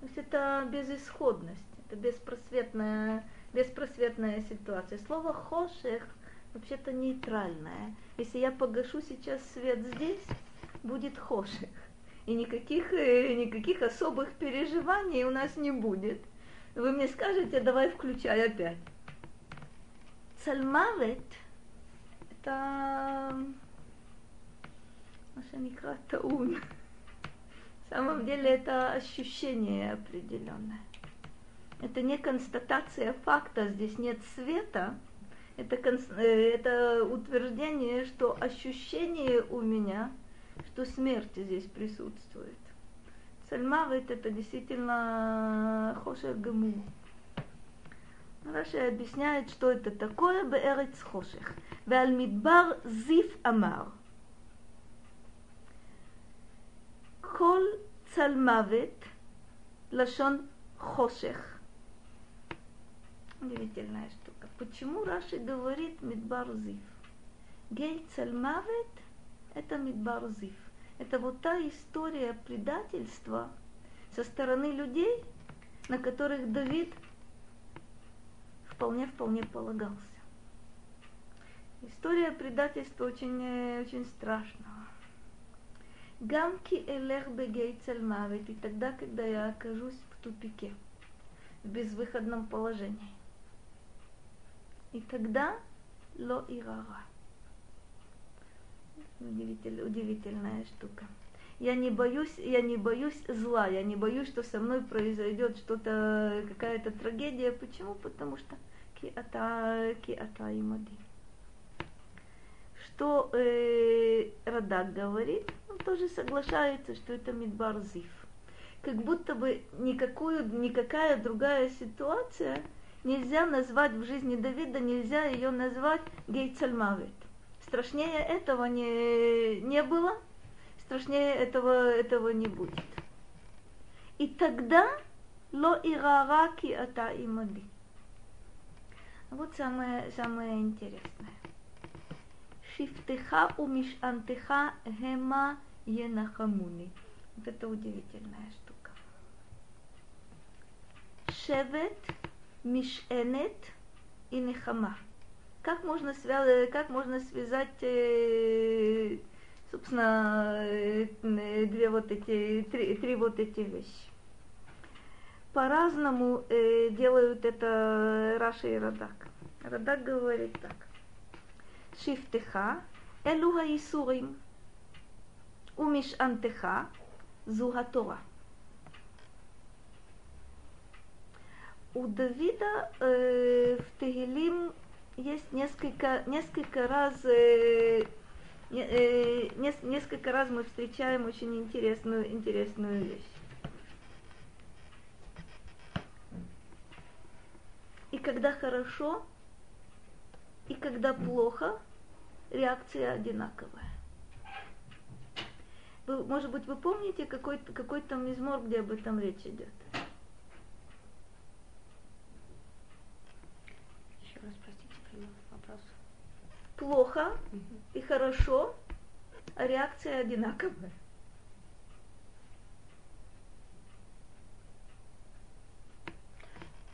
То есть это безысходность, это беспросветная, беспросветная ситуация. Слово хошех вообще-то нейтральное. Если я погашу сейчас свет здесь, будет хошех. И никаких, э, никаких особых переживаний у нас не будет. Вы мне скажете, давай включай опять. Цальмавет – это מה שנקרא טעון. На самом деле это ощущение определенное. Это не констатация факта, здесь нет света. Это, э, это утверждение, что ощущение у меня, что смерть здесь присутствует. Сальмавит это действительно хошер гаму. Раши объясняет, что это такое בארץ חושך. ועל מדבר זיף כל צל מוות, לשון חושך. Удивительная штука. Почему Раши говорит Мидбар Зив? Гей Цальмавет – это Мидбар Зив. Это вот та история предательства со стороны людей, на которых Давид вполне-вполне полагался. История предательства очень, э, очень Гамки элех бегей цельмавит, и тогда, когда я окажусь в тупике, в безвыходном положении. И тогда ло ирара. Удивитель, удивительная штука. Я не боюсь, я не боюсь зла, я не боюсь, что со мной произойдет что-то, какая-то трагедия. Почему? Потому что ки ата, ки ата имади. Что э, Радак говорит, он тоже соглашается, что это Мидбар Зив. Как будто бы никакую, никакая другая ситуация нельзя назвать в жизни Давида, нельзя ее назвать Гейцельмавит. Страшнее этого не, не было, страшнее этого, этого не будет. И тогда ло ирара ки ата имади. Вот самое, самое интересное. Шифтеха у мишантеха гема енахамуни. Вот это удивительная штука. Шевет, мишенет и нехама. Как можно, связать, как можно связать, э, собственно, э, две вот эти, три, три вот эти вещи? по-разному э, делают это Раша и Радак. Радак говорит так. Шифтеха, элу хаисурим, умишантеха, зугатора. У Давида э, в Тегелим есть несколько, несколько раз э, э, несколько раз мы встречаем очень интересную, интересную вещь. И когда хорошо, и когда плохо, реакция одинаковая. Вы, может быть, вы помните какой-то какой то мизмор, где об этом речь идет? Еще раз, простите, вопрос. Плохо угу. и хорошо, а реакция одинаковая.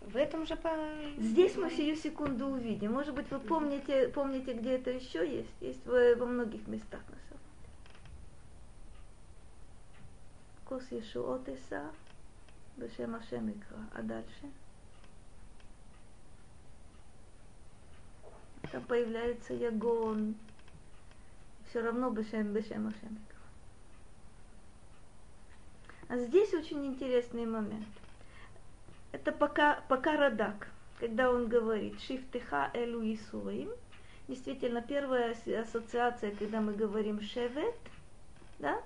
В этом же по... Здесь мы сию секунду увидим. Может быть, вы помните, помните, где это еще есть? Есть во многих местах на самом деле. Кос Ешуот Иса, Бешем Ашем А дальше? Там появляется Ягон. Все равно Бешем, Бешем Ашем А здесь очень интересный момент – это пока, пока Радак, когда он говорит Шифтеха элу Исуим, действительно первая ассоциация, когда мы говорим Шевет, да,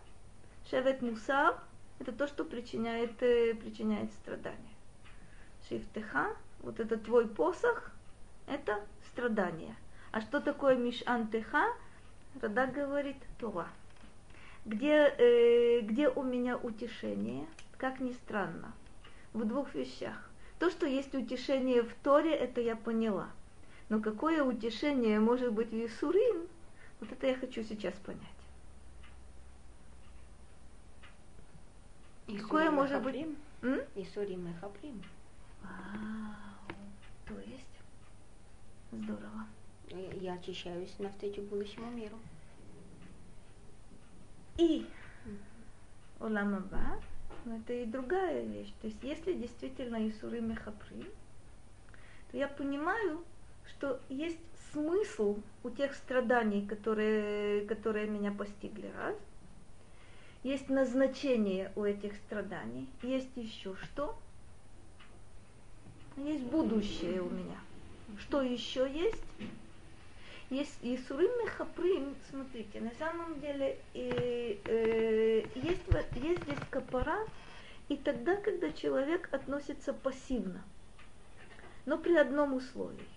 Шевет Мусар, это то, что причиняет, э, причиняет страдания. Шифтеха, вот это твой посох, это страдание. А что такое Мишантеха? Радак говорит Тора. Где, э, где у меня утешение? Как ни странно в двух вещах. То, что есть утешение в Торе, это я поняла. Но какое утешение может быть в Исурин, вот это я хочу сейчас понять. Исурим какое может быть... М? Исурим и Хаплим. Вау. То есть? Здорово. Я очищаюсь навстречу будущему миру. И Оламаба но это и другая вещь. То есть если действительно Исуры Мехапри, то я понимаю, что есть смысл у тех страданий, которые, которые меня постигли, раз. Есть назначение у этих страданий. Есть еще что? Есть будущее у меня. Что еще есть? Есть Исурим Мехаприм, смотрите, на самом деле и, э, есть, есть здесь капара, и тогда, когда человек относится пассивно. но при одном условии.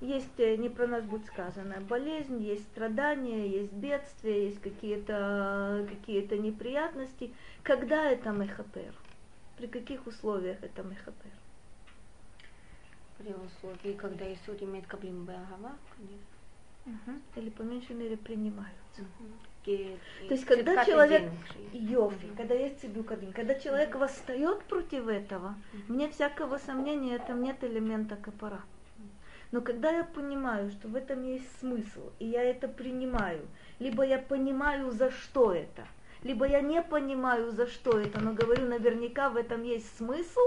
Есть, э, не про нас будет сказано, болезнь, есть страдания, есть бедствия, есть какие-то какие неприятности. Когда это мехапер? При каких условиях это мехапер? При условии, когда Исур имеет каблим Беагава, конечно. Угу. Или по меньшей мере принимаются. Угу. То есть, когда человек, Йофи, когда есть цибюкадин, когда человек восстает против этого, мне всякого сомнения, там нет элемента капара. Но когда я понимаю, что в этом есть смысл, и я это принимаю, либо я понимаю, за что это, либо я не понимаю, за что это, но говорю, наверняка в этом есть смысл,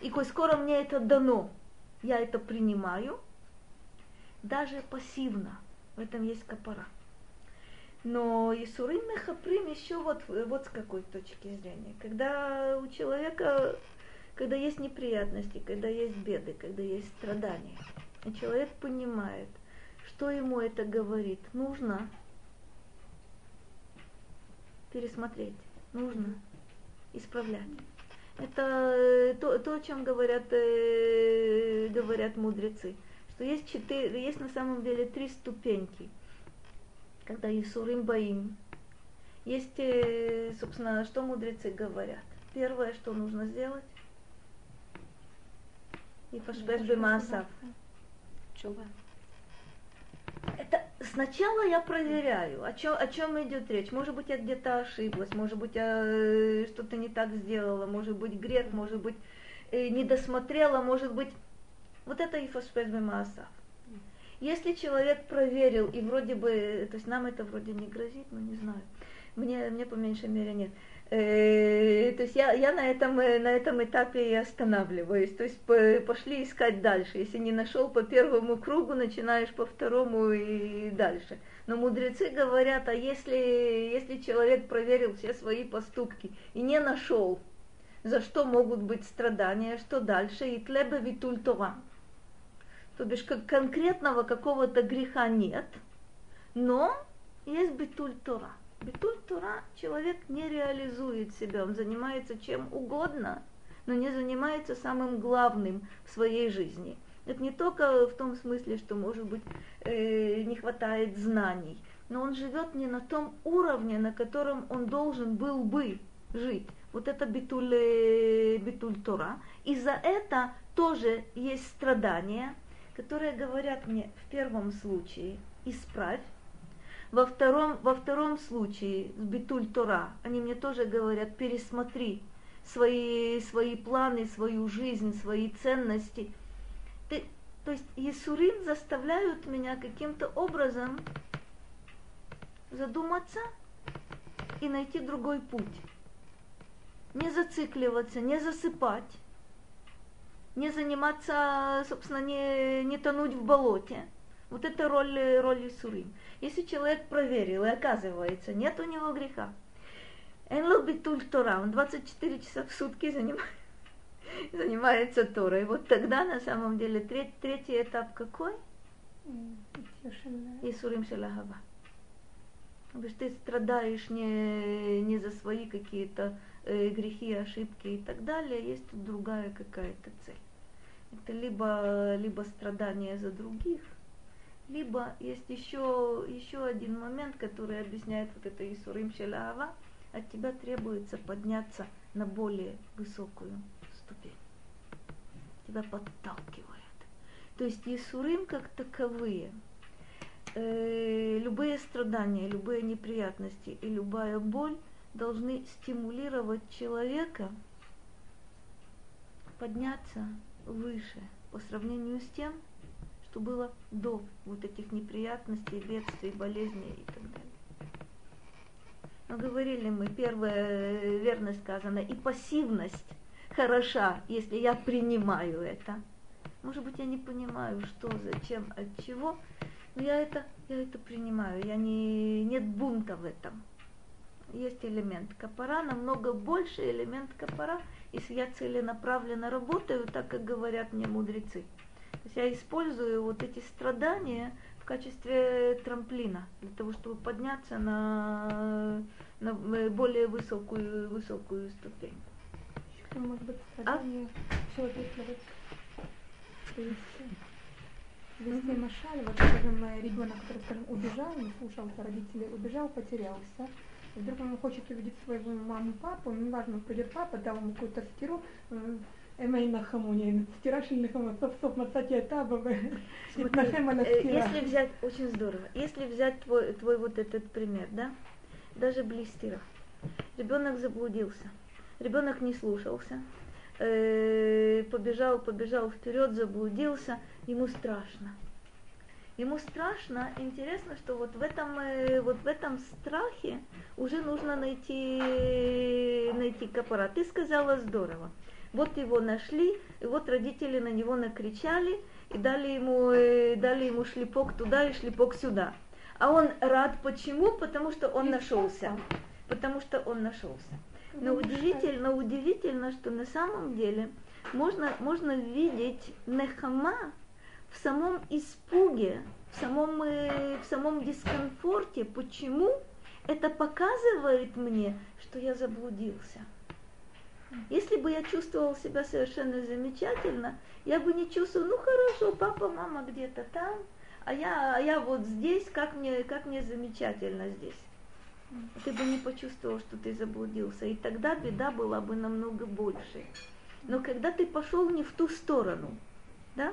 и коль скоро мне это дано, я это принимаю, даже пассивно, в этом есть капара. Но Исурим Мехаприм еще вот, вот с какой точки зрения. Когда у человека когда есть неприятности, когда есть беды, когда есть страдания. И человек понимает, что ему это говорит. Нужно пересмотреть, нужно исправлять. Это э, то, то о чем говорят, э, говорят мудрецы, что есть, четыре, есть на самом деле три ступеньки, когда Исурим Баим. Есть, э, собственно, что мудрецы говорят. Первое, что нужно сделать, и пашбеш бемаасав. Чува. Это сначала я проверяю, о чем, о чем идет речь. Может быть, я где-то ошиблась, может быть, я э, что-то не так сделала, может быть, грех, может быть, э, не досмотрела, может быть, вот это и бемаасав. Если человек проверил, и вроде бы, то есть нам это вроде не грозит, но не знаю, мне, мне по меньшей мере нет. Э, то есть я, я на, этом, э, на этом этапе и останавливаюсь. То есть пошли искать дальше. Если не нашел по первому кругу, начинаешь по второму и дальше. Но мудрецы говорят, а если, если человек проверил все свои поступки и не нашел, за что могут быть страдания, что дальше, и тлеба витуль Тора. То бишь как конкретного какого-то греха нет, но есть битуль Тора. Битуль Тура человек не реализует себя, он занимается чем угодно, но не занимается самым главным в своей жизни. Это не только в том смысле, что, может быть, э, не хватает знаний, но он живет не на том уровне, на котором он должен был бы жить. Вот это битуль, битуль Тора. И за это тоже есть страдания, которые говорят мне в первом случае, исправь, во втором, во втором случае, с Битуль Тора, они мне тоже говорят, пересмотри свои, свои планы, свою жизнь, свои ценности. Ты, то есть Есурин заставляют меня каким-то образом задуматься и найти другой путь. Не зацикливаться, не засыпать, не заниматься, собственно, не, не тонуть в болоте. Вот это роль, роль Исурим. Если человек проверил и оказывается, нет у него греха, Энло битуль Тора, он 24 часа в сутки занимается, занимается Торой. Вот тогда на самом деле треть, третий этап какой? Исурим Шалахава. Потому что ты страдаешь не, не за свои какие-то э, грехи, ошибки и так далее, есть тут другая какая-то цель. Это либо, либо страдание за других, либо есть еще, еще один момент, который объясняет вот это Исурим Шелаава, от тебя требуется подняться на более высокую ступень. Тебя подталкивает. То есть Исурим как таковые, э, любые страдания, любые неприятности и любая боль должны стимулировать человека подняться выше по сравнению с тем, что было до вот этих неприятностей, бедствий, болезней и так далее. Но говорили мы, первое, верно сказано, и пассивность хороша, если я принимаю это. Может быть, я не понимаю, что, зачем, от чего, но я это, я это принимаю, я не, нет бунта в этом. Есть элемент капара, намного больше элемент капара, если я целенаправленно работаю, так как говорят мне мудрецы – то есть я использую вот эти страдания в качестве трамплина для того, чтобы подняться на, на более высокую, высокую ступень. может быть, А? привести. Вести машаль, вот, скажем, э, ребенок, который, скажем, убежал, не слушался родителей, убежал, потерялся. И вдруг он хочет увидеть своего маму, папу, неважно, придет папа, дал ему какую-то стиру, если взять, очень здорово, если взять твой, твой вот этот пример, да, даже блистера, ребенок заблудился, ребенок не слушался, э, побежал, побежал вперед, заблудился, ему страшно. Ему страшно, интересно, что вот в этом, э, вот в этом страхе уже нужно найти, найти капора. Ты сказала здорово. Вот его нашли, и вот родители на него накричали, и дали ему, э, дали ему шлепок туда и шлепок сюда. А он рад почему? Потому что он нашелся. Потому что он нашелся. Но удивительно, удивительно, что на самом деле можно, можно видеть нехама в самом испуге, в самом, э, в самом дискомфорте. Почему? Это показывает мне, что я заблудился. Если бы я чувствовал себя совершенно замечательно, я бы не чувствовал, ну хорошо, папа, мама где-то там, а я, а я вот здесь, как мне, как мне замечательно здесь. Ты бы не почувствовал, что ты заблудился, и тогда беда была бы намного больше. Но когда ты пошел не в ту сторону, да?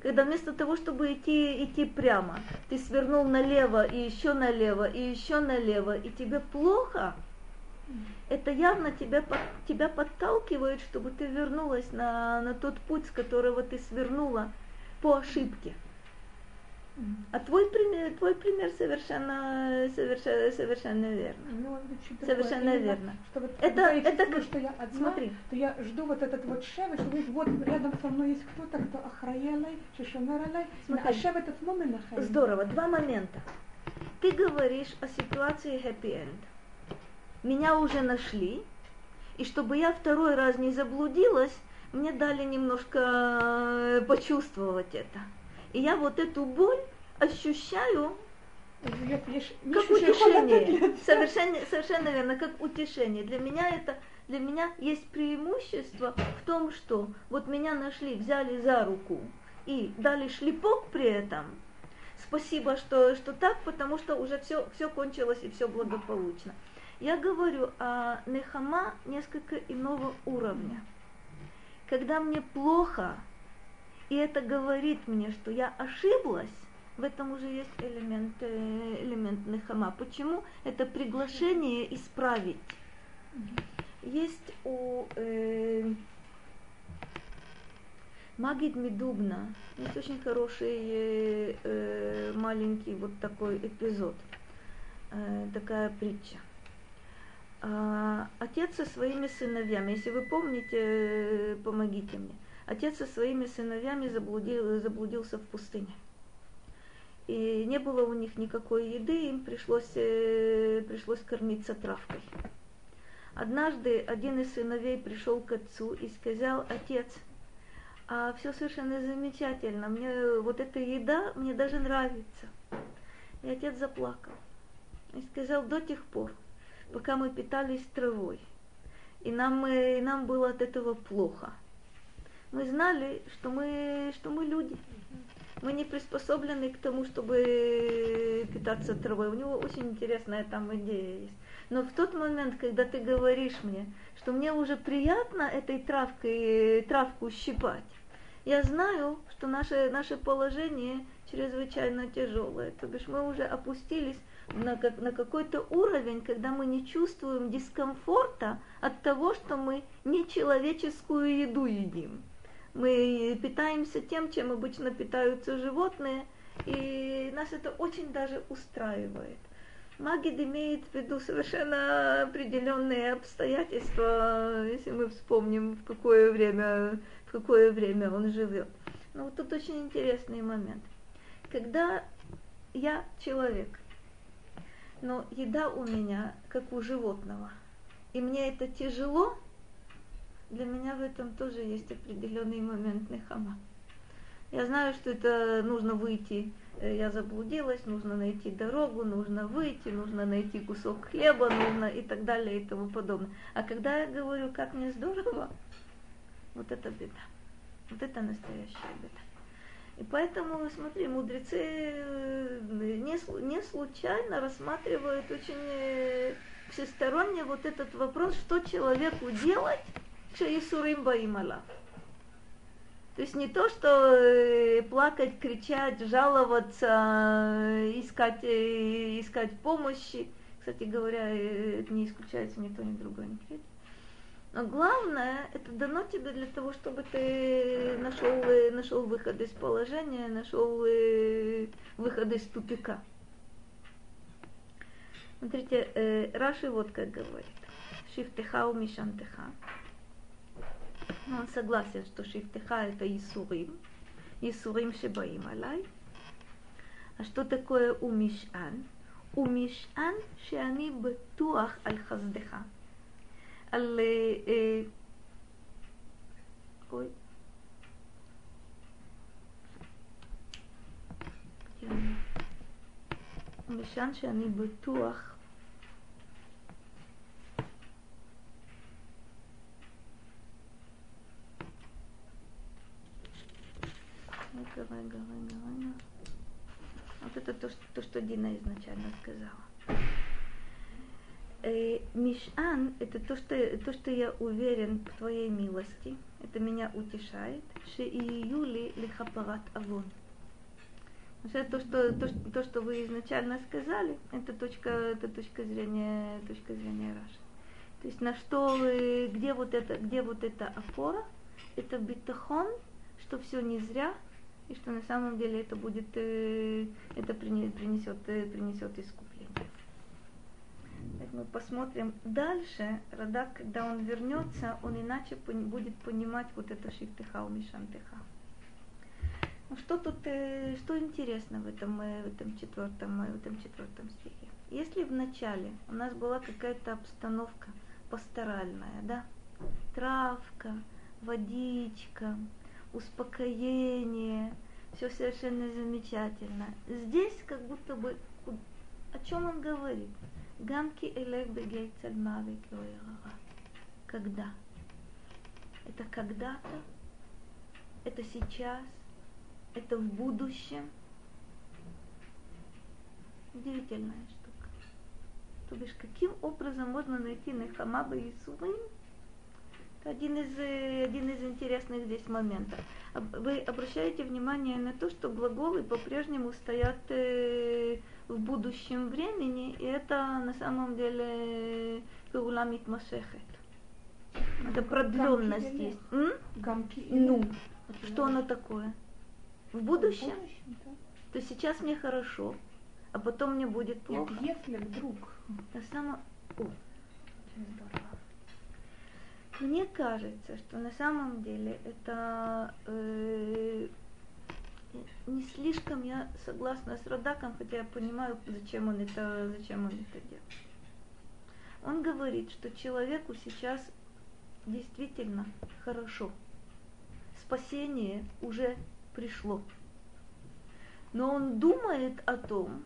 Когда вместо того, чтобы идти, идти прямо, ты свернул налево и еще налево и еще налево, и тебе плохо, это явно тебя, под- тебя подталкивает, чтобы ты вернулась на, на тот путь, с которого ты свернула по ошибке. А твой пример, твой пример совершенно, совершенно, совершенно верно. Ну, Совершенно. Именно, верно. Что вот Это- это чувствую, что я одна, смотри. то я жду вот этот вот шевет, что говорит, вот рядом со мной есть кто-то, кто охраялай, Смотри. а шевет это момент. Здорово, два момента. Ты говоришь о ситуации happy end. Меня уже нашли, и чтобы я второй раз не заблудилась, мне дали немножко э, почувствовать это. И я вот эту боль ощущаю как утешение. Совершенно, совершенно верно, как утешение. Для меня это, для меня есть преимущество в том, что вот меня нашли, взяли за руку и дали шлепок при этом. Спасибо, что, что так, потому что уже все, все кончилось и все благополучно. Я говорю о нехама несколько иного уровня. Когда мне плохо, и это говорит мне, что я ошиблась, в этом уже есть элемент, э, элемент нехама. Почему? Это приглашение исправить. Есть у э, Магид Медубна есть очень хороший э, э, маленький вот такой эпизод, э, такая притча. А, отец со своими сыновьями, если вы помните, э, помогите мне. Отец со своими сыновьями заблудил, заблудился в пустыне. И не было у них никакой еды, им пришлось, э, пришлось кормиться травкой. Однажды один из сыновей пришел к отцу и сказал, отец, а все совершенно замечательно, мне вот эта еда мне даже нравится. И отец заплакал и сказал, до тех пор, пока мы питались травой, и нам, э, и нам было от этого плохо, мы знали, что мы, что мы люди. Мы не приспособлены к тому, чтобы питаться травой. У него очень интересная там идея есть. Но в тот момент, когда ты говоришь мне, что мне уже приятно этой травкой, травку щипать, я знаю, что наше, наше положение чрезвычайно тяжелое. То бишь мы уже опустились на, как, на какой-то уровень, когда мы не чувствуем дискомфорта от того, что мы нечеловеческую еду едим. Мы питаемся тем, чем обычно питаются животные, и нас это очень даже устраивает. Магид имеет в виду совершенно определенные обстоятельства, если мы вспомним, в какое время, в какое время он живет. Но вот тут очень интересный момент. Когда я человек, но еда у меня как у животного, и мне это тяжело, для меня в этом тоже есть определенный момент нехама. Я знаю, что это нужно выйти э, я заблудилась, нужно найти дорогу, нужно выйти, нужно найти кусок хлеба, нужно и так далее и тому подобное. А когда я говорю, как мне здорово, вот это беда. Вот это настоящая беда. И поэтому, смотри, мудрецы э, не, не случайно рассматривают очень э, всесторонне вот этот вопрос, что человеку делать, что Исурим Баимала. То есть не то, что э, плакать, кричать, жаловаться, искать, искать помощи. Кстати говоря, это не исключается ни то, ни другое, ни третье. Но главное, это дано тебе для того, чтобы ты нашел, нашел выход из положения, нашел э, выход из тупика. Смотрите, э, Раши вот как говорит. Шифтеха у Мишантеха. Ну, он согласен, что шифтеха это Исурим. Исурим Шибаим Алай. А что такое умишан? Умишан шиани бетуах аль хаздеха. על... אוי. משען שאני בטוח רגע, רגע, רגע, רגע. Вот это то, что, то, что Дина изначально сказала. Э, Мишан – это то что, то, что я уверен в Твоей милости. Это меня утешает. Ше и Юли лихапарат авон. То, что, то, то, что вы изначально сказали, это точка, это точка зрения, точка зрения Раши. То есть на что, вы, где вот это, где вот эта опора, это битахон, что все не зря, и что на самом деле это будет, э, это принесет, принесет искупление мы посмотрим дальше, Радак, когда он вернется, он иначе будет понимать вот это шифтеха у Мишантеха. Ну что тут, э, что интересно в этом, э, в этом четвертом, э, в этом четвертом стихе? Если в начале у нас была какая-то обстановка пасторальная, да, травка, водичка, успокоение, все совершенно замечательно. Здесь как будто бы, о чем он говорит? Гам ки элег бегей цальмави киоэрара. Когда? Это когда-то? Это сейчас? Это в будущем? Удивительная штука. То бишь, каким образом можно найти Нехамаба и Сувым? Это один из, один из интересных здесь моментов. Вы обращаете внимание на то, что глаголы по-прежнему стоят э, в будущем времени, и это на самом деле паула митмашехет. Это продленность есть. Гамки ну, что оно такое? В будущем? То сейчас мне хорошо, а потом мне будет плохо. Нет, если вдруг. На самом... О, Мне кажется, что на самом деле это э, не слишком я согласна с Радаком, хотя я понимаю, зачем он это, зачем он это делает. Он говорит, что человеку сейчас действительно хорошо. Спасение уже пришло. Но он думает о том,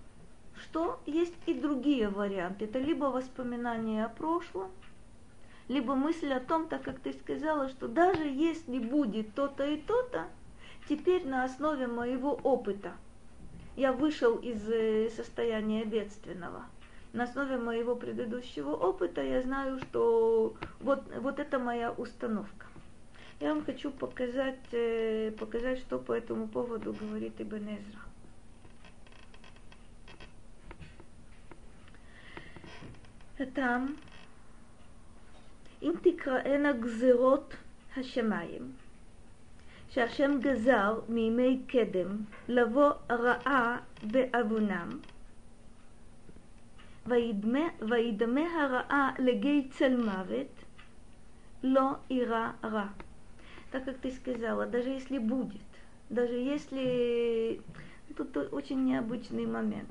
что есть и другие варианты. Это либо воспоминания о прошлом, либо мысль о том, так как ты сказала, что даже если будет то-то и то-то, теперь на основе моего опыта я вышел из э, состояния бедственного. На основе моего предыдущего опыта я знаю, что вот, вот это моя установка. Я вам хочу показать, э, показать, что по этому поводу говорит Ибн Эзра. там אם תקראנה גזירות השמיים, שהשם גזר מימי קדם לבוא רעה בעוונם, וידמה הרעה לגי צל מוות, לא יירא רע. Так как ты сказала, даже если будет, даже если... Тут очень необычный момент.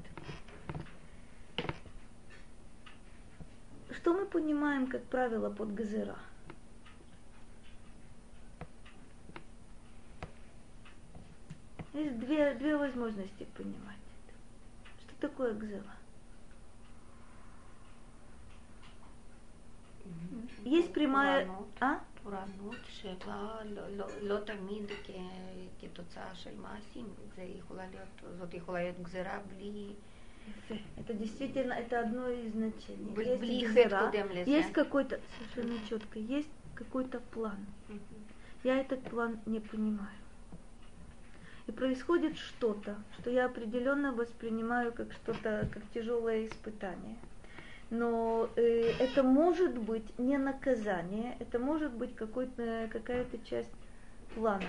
Что мы понимаем, как правило, под газера? Есть две, две возможности понимать это. Что такое гзела? есть прямая... פורענות, А? פורענות שבאה לא, לא, לא תמיד כ, כתוצאה של מעשים, זה יכולה להיות, זאת יכולה להיות גזירה בלי... Это действительно, это одно из значений. Бли- Есть блихет гзера, кудем лезе. есть какой-то, совершенно четко, есть какой-то план. Я этот план не понимаю. И происходит что-то, что я определенно воспринимаю как что-то, как тяжелое испытание. Но э, это может быть не наказание, это может быть какой-то, какая-то часть плана.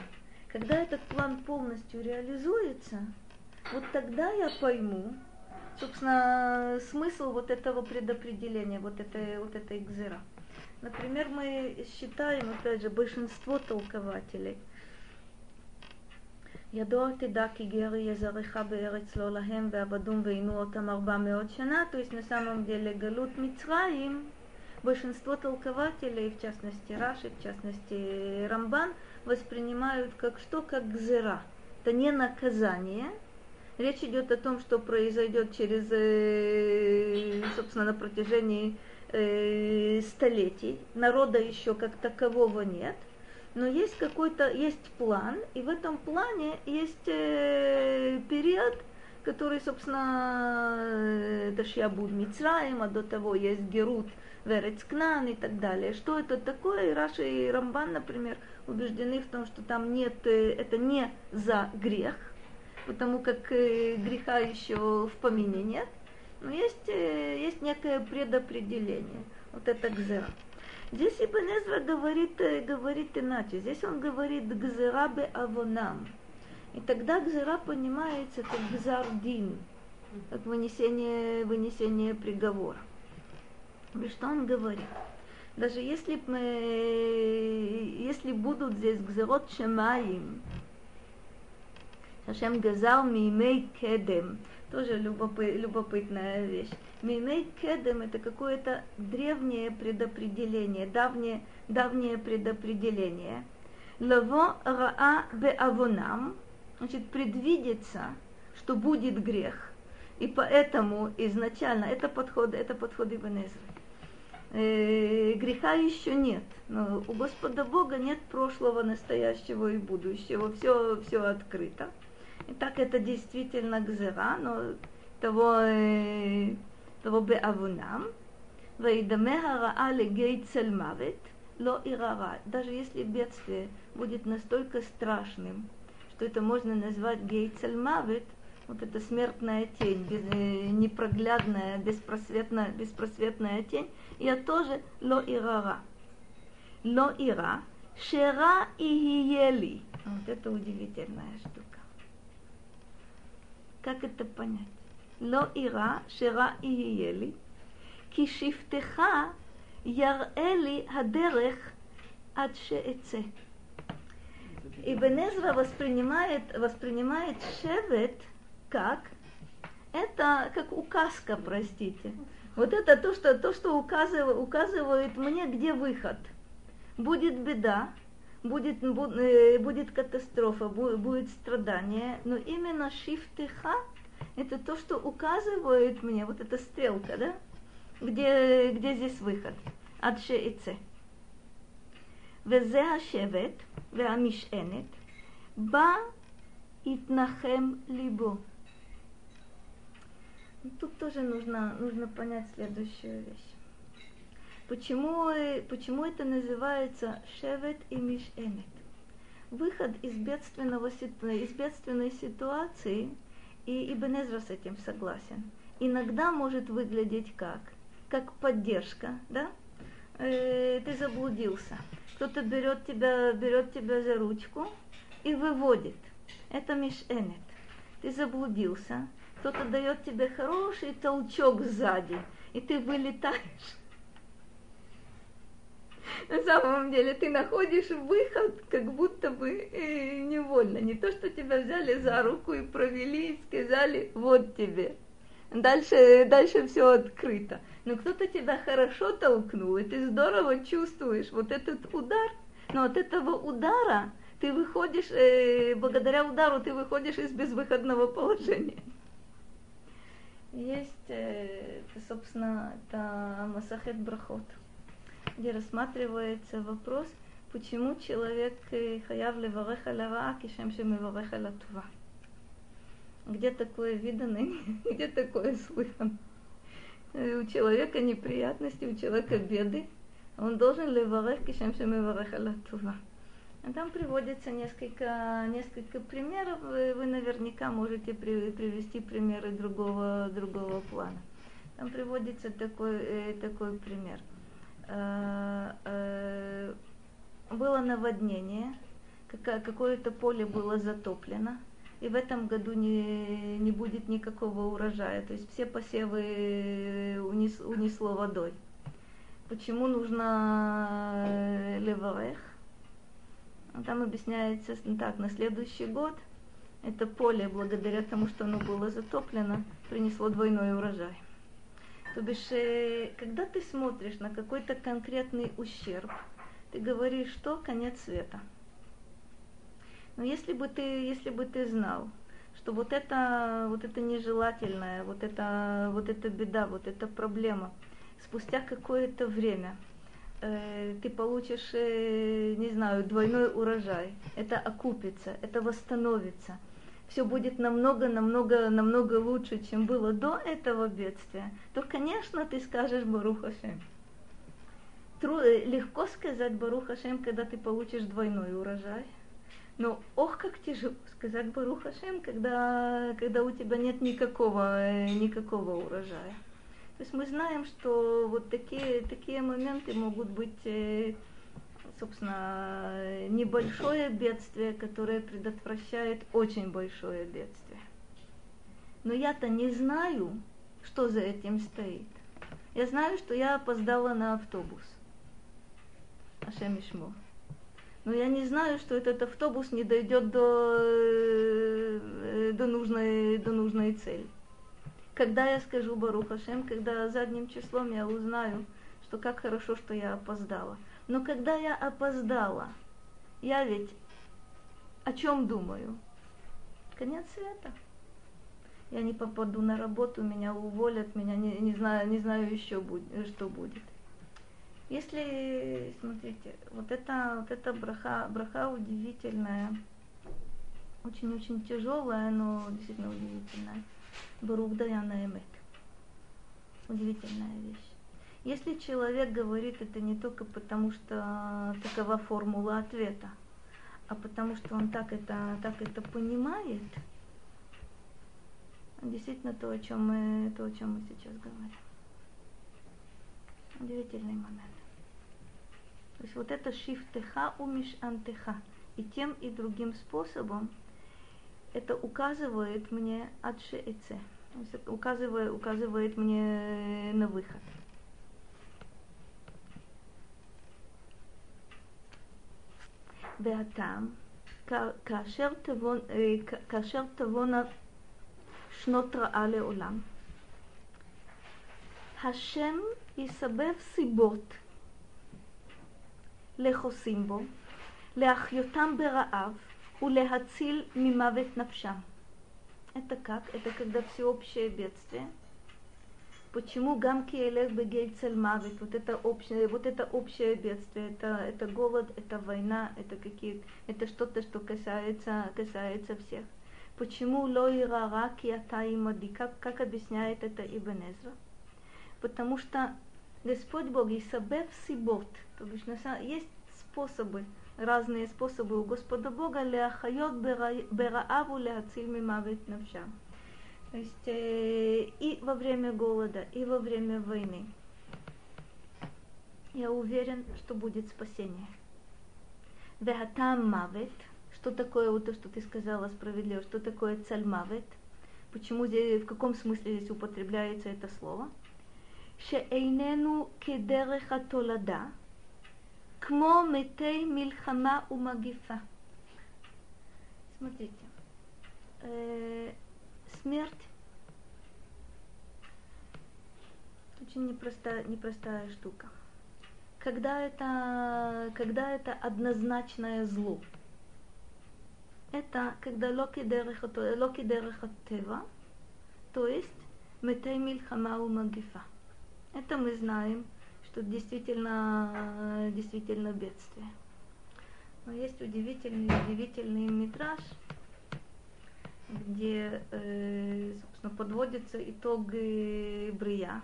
Когда этот план полностью реализуется, вот тогда я пойму, собственно, смысл вот этого предопределения, вот этой, вот этой гзыра. Например, мы считаем, опять же, большинство толкователей, ידוע תדע כי גר יהיה זרעך בארץ לא להם ועבדום ועינו אותם ארבע מאות שנה, то есть на самом деле галут Мицраим, большинство толкователей, в частности Раши, в частности Рамбан, воспринимают как что? Как гзера. Это не наказание. Речь идет о том, что произойдет через, э, собственно, на протяжении э, столетий. Народа еще как такового нет но есть какой-то, есть план, и в этом плане есть э, период, который, собственно, э, это Шиабуд Мицраим, а до того есть Герут, Верецкнан и так далее. Что это такое? И Раши и Рамбан, например, убеждены в том, что там нет, э, это не за грех, потому как э, греха еще в помине нет, но есть, э, есть некое предопределение. Вот это гзера. Здесь Ибн Эзра говорит, э, говорит иначе. Здесь он говорит «гзера бе авонам». И тогда гзера понимается как гзардин, как вынесение, вынесение приговора. И что он говорит? Даже если, мы, если будут здесь гзерот шамаим, Хашем газал мимей кедем, тоже любопы- любопытная вещь. Мимей кедем это какое-то древнее предопределение, давнее, давнее предопределение. Лаво раа беавонам, значит, предвидится, что будет грех. И поэтому изначально это подход, это подход Ибн Эзры. Э, греха еще нет. Но у Господа Бога нет прошлого, настоящего и будущего. Все, все открыто. И так это действительно гзера, но того, э, того беавунам. Вейдаме хараа легей цель мавет, ло ирара. Даже если бедствие будет настолько страшным, что это можно назвать гейцель мавет, вот эта смертная тень, без, э, непроглядная, беспросветная, беспросветная тень, я тоже ло ирара. Ло ира, шера и ели. Вот это удивительная штука. как это понять? לא אירע שרע יהיה לי, כי שבטך יראה לי הדרך עד שאצא. Ибн Эзра воспринимает, воспринимает шевет как это как указка, простите. Вот это то, что, то, что указывает, указывает мне, где выход. Будет беда, будет, э, будет катастрофа, будет страдание, но именно шифтыха это то, что указывает мне, вот эта стрелка, да, где, где здесь выход. עד שאצא. וזה השבט והמשענת, בה יתנחם ליבו. Тут тоже нужно, нужно понять следующую вещь. Почему, почему это называется шевет и мишенет? Выход из, бедственного, из бедственной ситуации, и Ибн Эзра с этим согласен, иногда может выглядеть как? Как поддержка, да? Э, ты заблудился. Кто-то берет тебя, берет тебя за ручку и выводит. Это мишенет. Ты заблудился. Кто-то дает тебе хороший толчок сзади, и ты вылетаешь на самом деле ты находишь выход, как будто бы э, невольно. Не то, что тебя взяли за руку и провели, и сказали, вот тебе. Дальше, дальше все открыто. Но кто-то тебя хорошо толкнул, и ты здорово чувствуешь вот этот удар. Но от этого удара ты выходишь, э, благодаря удару ты выходишь из безвыходного положения. Есть, э, собственно, это Масахет Брахот, где рассматривается вопрос, почему человек э, хаяв леварех аля кишем шемеварех аля тува. Где такое видано, где такое слыхано. Э, у человека неприятности, у человека беды, он должен леварех кишем шемеварех аля тува. Там приводится несколько, несколько примеров. Вы, вы наверняка можете при, привести примеры другого, другого плана. Там приводится такой, э, такой пример. Э, э, было наводнение, какое-то поле было затоплено, и в этом году не, не будет никакого урожая. То есть все посевы унес, унесло водой. Почему нужно леварех? Там объясняется так, на следующий год это поле, благодаря тому, что оно было затоплено, принесло двойной урожай. То бишь, э, когда ты смотришь на какой-то конкретный ущерб, ты говоришь, что конец света. Но если бы ты, если бы ты знал, что вот это, вот это нежелательное, вот это, вот эта беда, вот эта проблема, спустя какое-то время – э, ты получишь, э, не знаю, двойной урожай. Это окупится, это восстановится. Все будет намного, намного, намного лучше, чем было до этого бедствия, то, конечно, ты скажешь Барух Хашем. Тру, э, легко сказать Барух Хашем, когда ты получишь двойной урожай. Но ох, как тяжело сказать Барух Хашем, когда, когда у тебя нет никакого, э, никакого урожая. То есть мы знаем, что вот такие, такие моменты могут быть, э, собственно, небольшое бедствие, которое предотвращает очень большое бедствие. Но я-то не знаю, что за этим стоит. Я знаю, что я опоздала на автобус. Ашем Ишмо. Но я не знаю, что этот автобус не дойдет до, э, до, нужной, до нужной цели. Когда я скажу Баруха Шем, когда задним числом я узнаю, что как хорошо, что я опоздала. Но когда я опоздала, я ведь о чем думаю? Конец света. Я не попаду на работу, меня уволят, меня не, не знаю, не знаю еще будет, что будет. Если, смотрите, вот это, вот это браха, браха удивительная, очень-очень тяжелая, но действительно удивительная. Барух Даяна Эмет. Удивительная вещь. Если человек говорит это не только потому, что такова формула ответа, а потому что он так это, так это понимает, действительно то, о чем мы, то, о чем мы сейчас говорим. Удивительный момент. То есть вот это шифтеха умиш антеха. И тем, и другим способом это указывает мне отшеэце, указывает, указывает мне на выход. והטעם, כאשר, תבון, כאשר תבונה שנות רעה לעולם, השם יסבב סיבות לחוסים בו, להחיותם ברעב, улехациль мимавет навшам. Это как? Это когда всеобщее бедствие. Почему гамки элех бегейцель мавит? Вот это общее, вот это общее бедствие, это, это голод, это война, это какие, это что-то, что касается, касается всех. Почему лой рара киатаимади? Как, как объясняет это Ибн Эзра? Потому что Господь Бог и сабев сибот, то бишь есть способы разные способы у Господа Бога ляхайот берааву ляциль мимавит навша. То есть э, и во время голода, и во время войны. Я уверен, что будет спасение. Вегатам мавет. Что такое вот то, что ты сказала справедливо? Что такое цель? Почему здесь, в каком смысле здесь употребляется это слово? Шеэйнену кедереха толада. Кмо метей мильхама умагифа. Смотрите. Э, смерть очень непростая, непростая штука. Когда это, когда это однозначное зло, это когда локи дерех локи дерех тева, то есть метей мильхама у магифа. Это мы знаем, что действительно, действительно бедствие. Но есть удивительный, удивительный метраж, где, э, собственно, подводится итог э, Брия.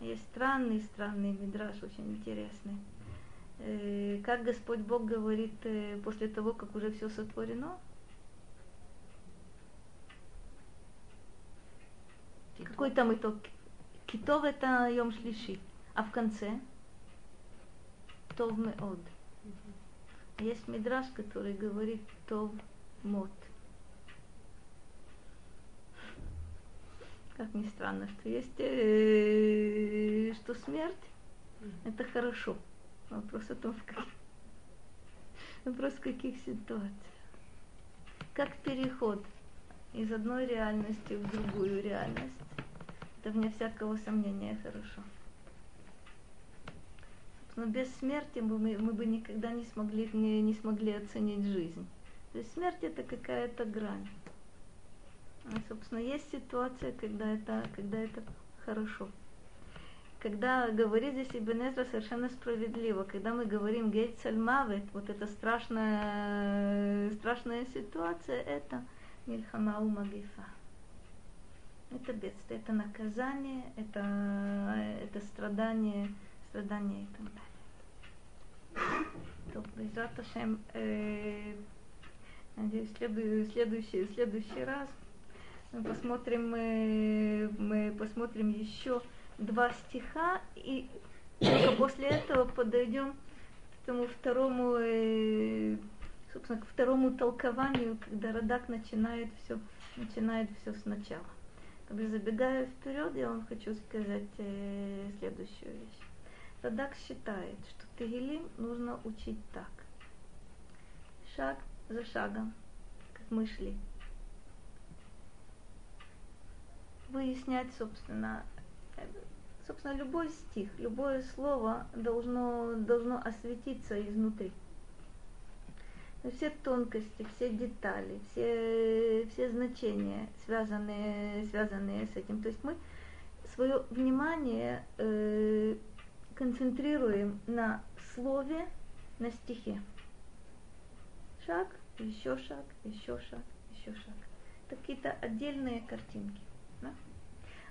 Есть странный, странный мидраж, очень интересный. Э, как Господь Бог говорит э, после того, как уже все сотворено? Какой там итог? Китов это Йом Шлиши, а в конце Тов Меод. Есть мидраж, который говорит Тов Мот. Как ни странно, что есть, э, что смерть это хорошо. Вопрос о том, в каких, вопрос в каких ситуациях. Как переход из одной реальности в другую реальность. Это вне всякого сомнения хорошо. Но без смерти мы, мы бы никогда не смогли, не, не смогли оценить жизнь. То есть смерть это какая-то грань. А, собственно, есть ситуация, когда это, когда это хорошо когда говорит здесь Ибн Эзра совершенно справедливо, когда мы говорим гейт мавет, вот эта страшная, страшная ситуация, это мильхама у магифа. Это бедствие, это наказание, это, это страдание, страдание и так далее. То, э, надеюсь, следующий, следующий раз мы посмотрим, мы, мы посмотрим еще два стиха, и только после этого подойдем к тому второму, э, собственно, к второму толкованию, когда Радак начинает все, начинает все сначала. Бы забегая вперед, я вам хочу сказать э, следующую вещь. Радак считает, что Тегелим нужно учить так. Шаг за шагом, как мы шли. Выяснять, собственно, собственно, любой стих, любое слово должно, должно осветиться изнутри. Все тонкости, все детали, все, все значения, связанные, связанные с этим. То есть мы свое внимание э, концентрируем на слове, на стихе. Шаг, еще шаг, еще шаг, еще шаг. Какие-то отдельные картинки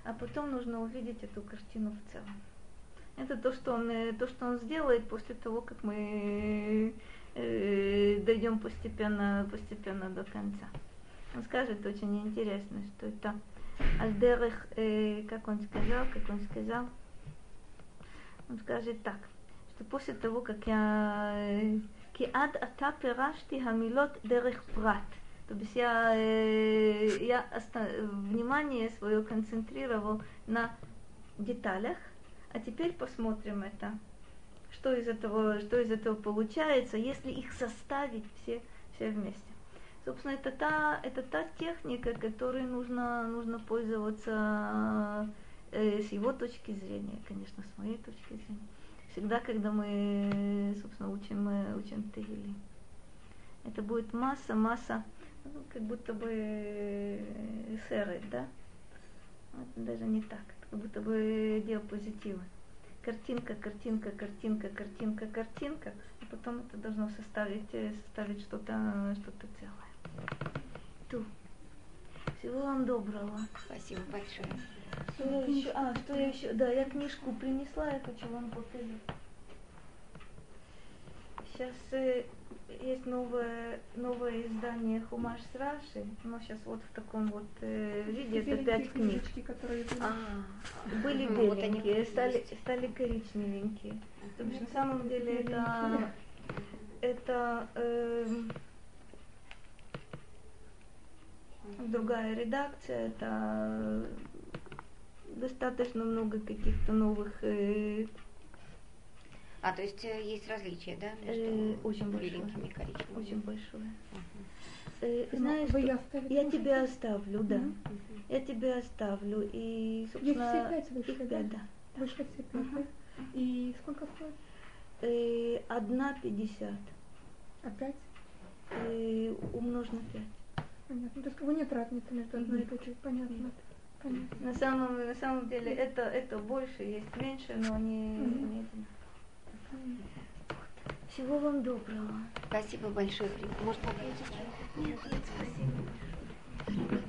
а потом нужно увидеть эту картину в целом. Это то, что он, э, то, что он сделает после того, как мы э, дойдем постепенно, постепенно до конца. Он скажет очень интересно, что это Альдерех, э, как он сказал, как он сказал, он скажет так, что после того, как я э, киад ата пирашти хамилот дерех прат, то есть я, э, я внимание свое концентрировал на деталях, а теперь посмотрим это, что из этого, что из этого получается, если их составить все, все вместе. Собственно, это та, это та техника, которой нужно, нужно пользоваться э, с его точки зрения, конечно, с моей точки зрения. Всегда, когда мы, собственно, учим, учим Тегили. Это будет масса, масса ну, как будто бы э, серый, да? Вот, даже не так, как будто бы диапозитивы. Картинка, картинка, картинка, картинка, картинка, а потом это должно составить, э, составить что-то что целое. Ту. Всего вам доброго. Спасибо большое. Что я еще? А, что я еще? Да, я книжку принесла, я хочу вам показать. Сейчас э, есть новое, новое издание Хумаш с Раши, но сейчас вот в таком вот э, виде, это пять книг. Которые были. А, были беленькие, стали, стали коричневенькие. То есть на самом деле это, это э, другая редакция, это достаточно много каких-то новых э, а, то есть э, есть различия, да? Э, очень большое. и. Очень большое. Э, знаешь, что, я, я тебя оставлю, да. Я тебя оставлю. И, собственно, Здесь все пять вышли, да? да. Вышло все пять. Угу. И сколько стоит? Одна пятьдесят. Опять? Э, умножь на пять. Понятно. То есть кого нет разницы между одной и другой. Понятно. Понятно. На самом, на самом деле это, это больше, есть меньше, но они mm-hmm. не одинаковые. Всего вам доброго. Спасибо большое. Может, попьете? Нет, нет, спасибо.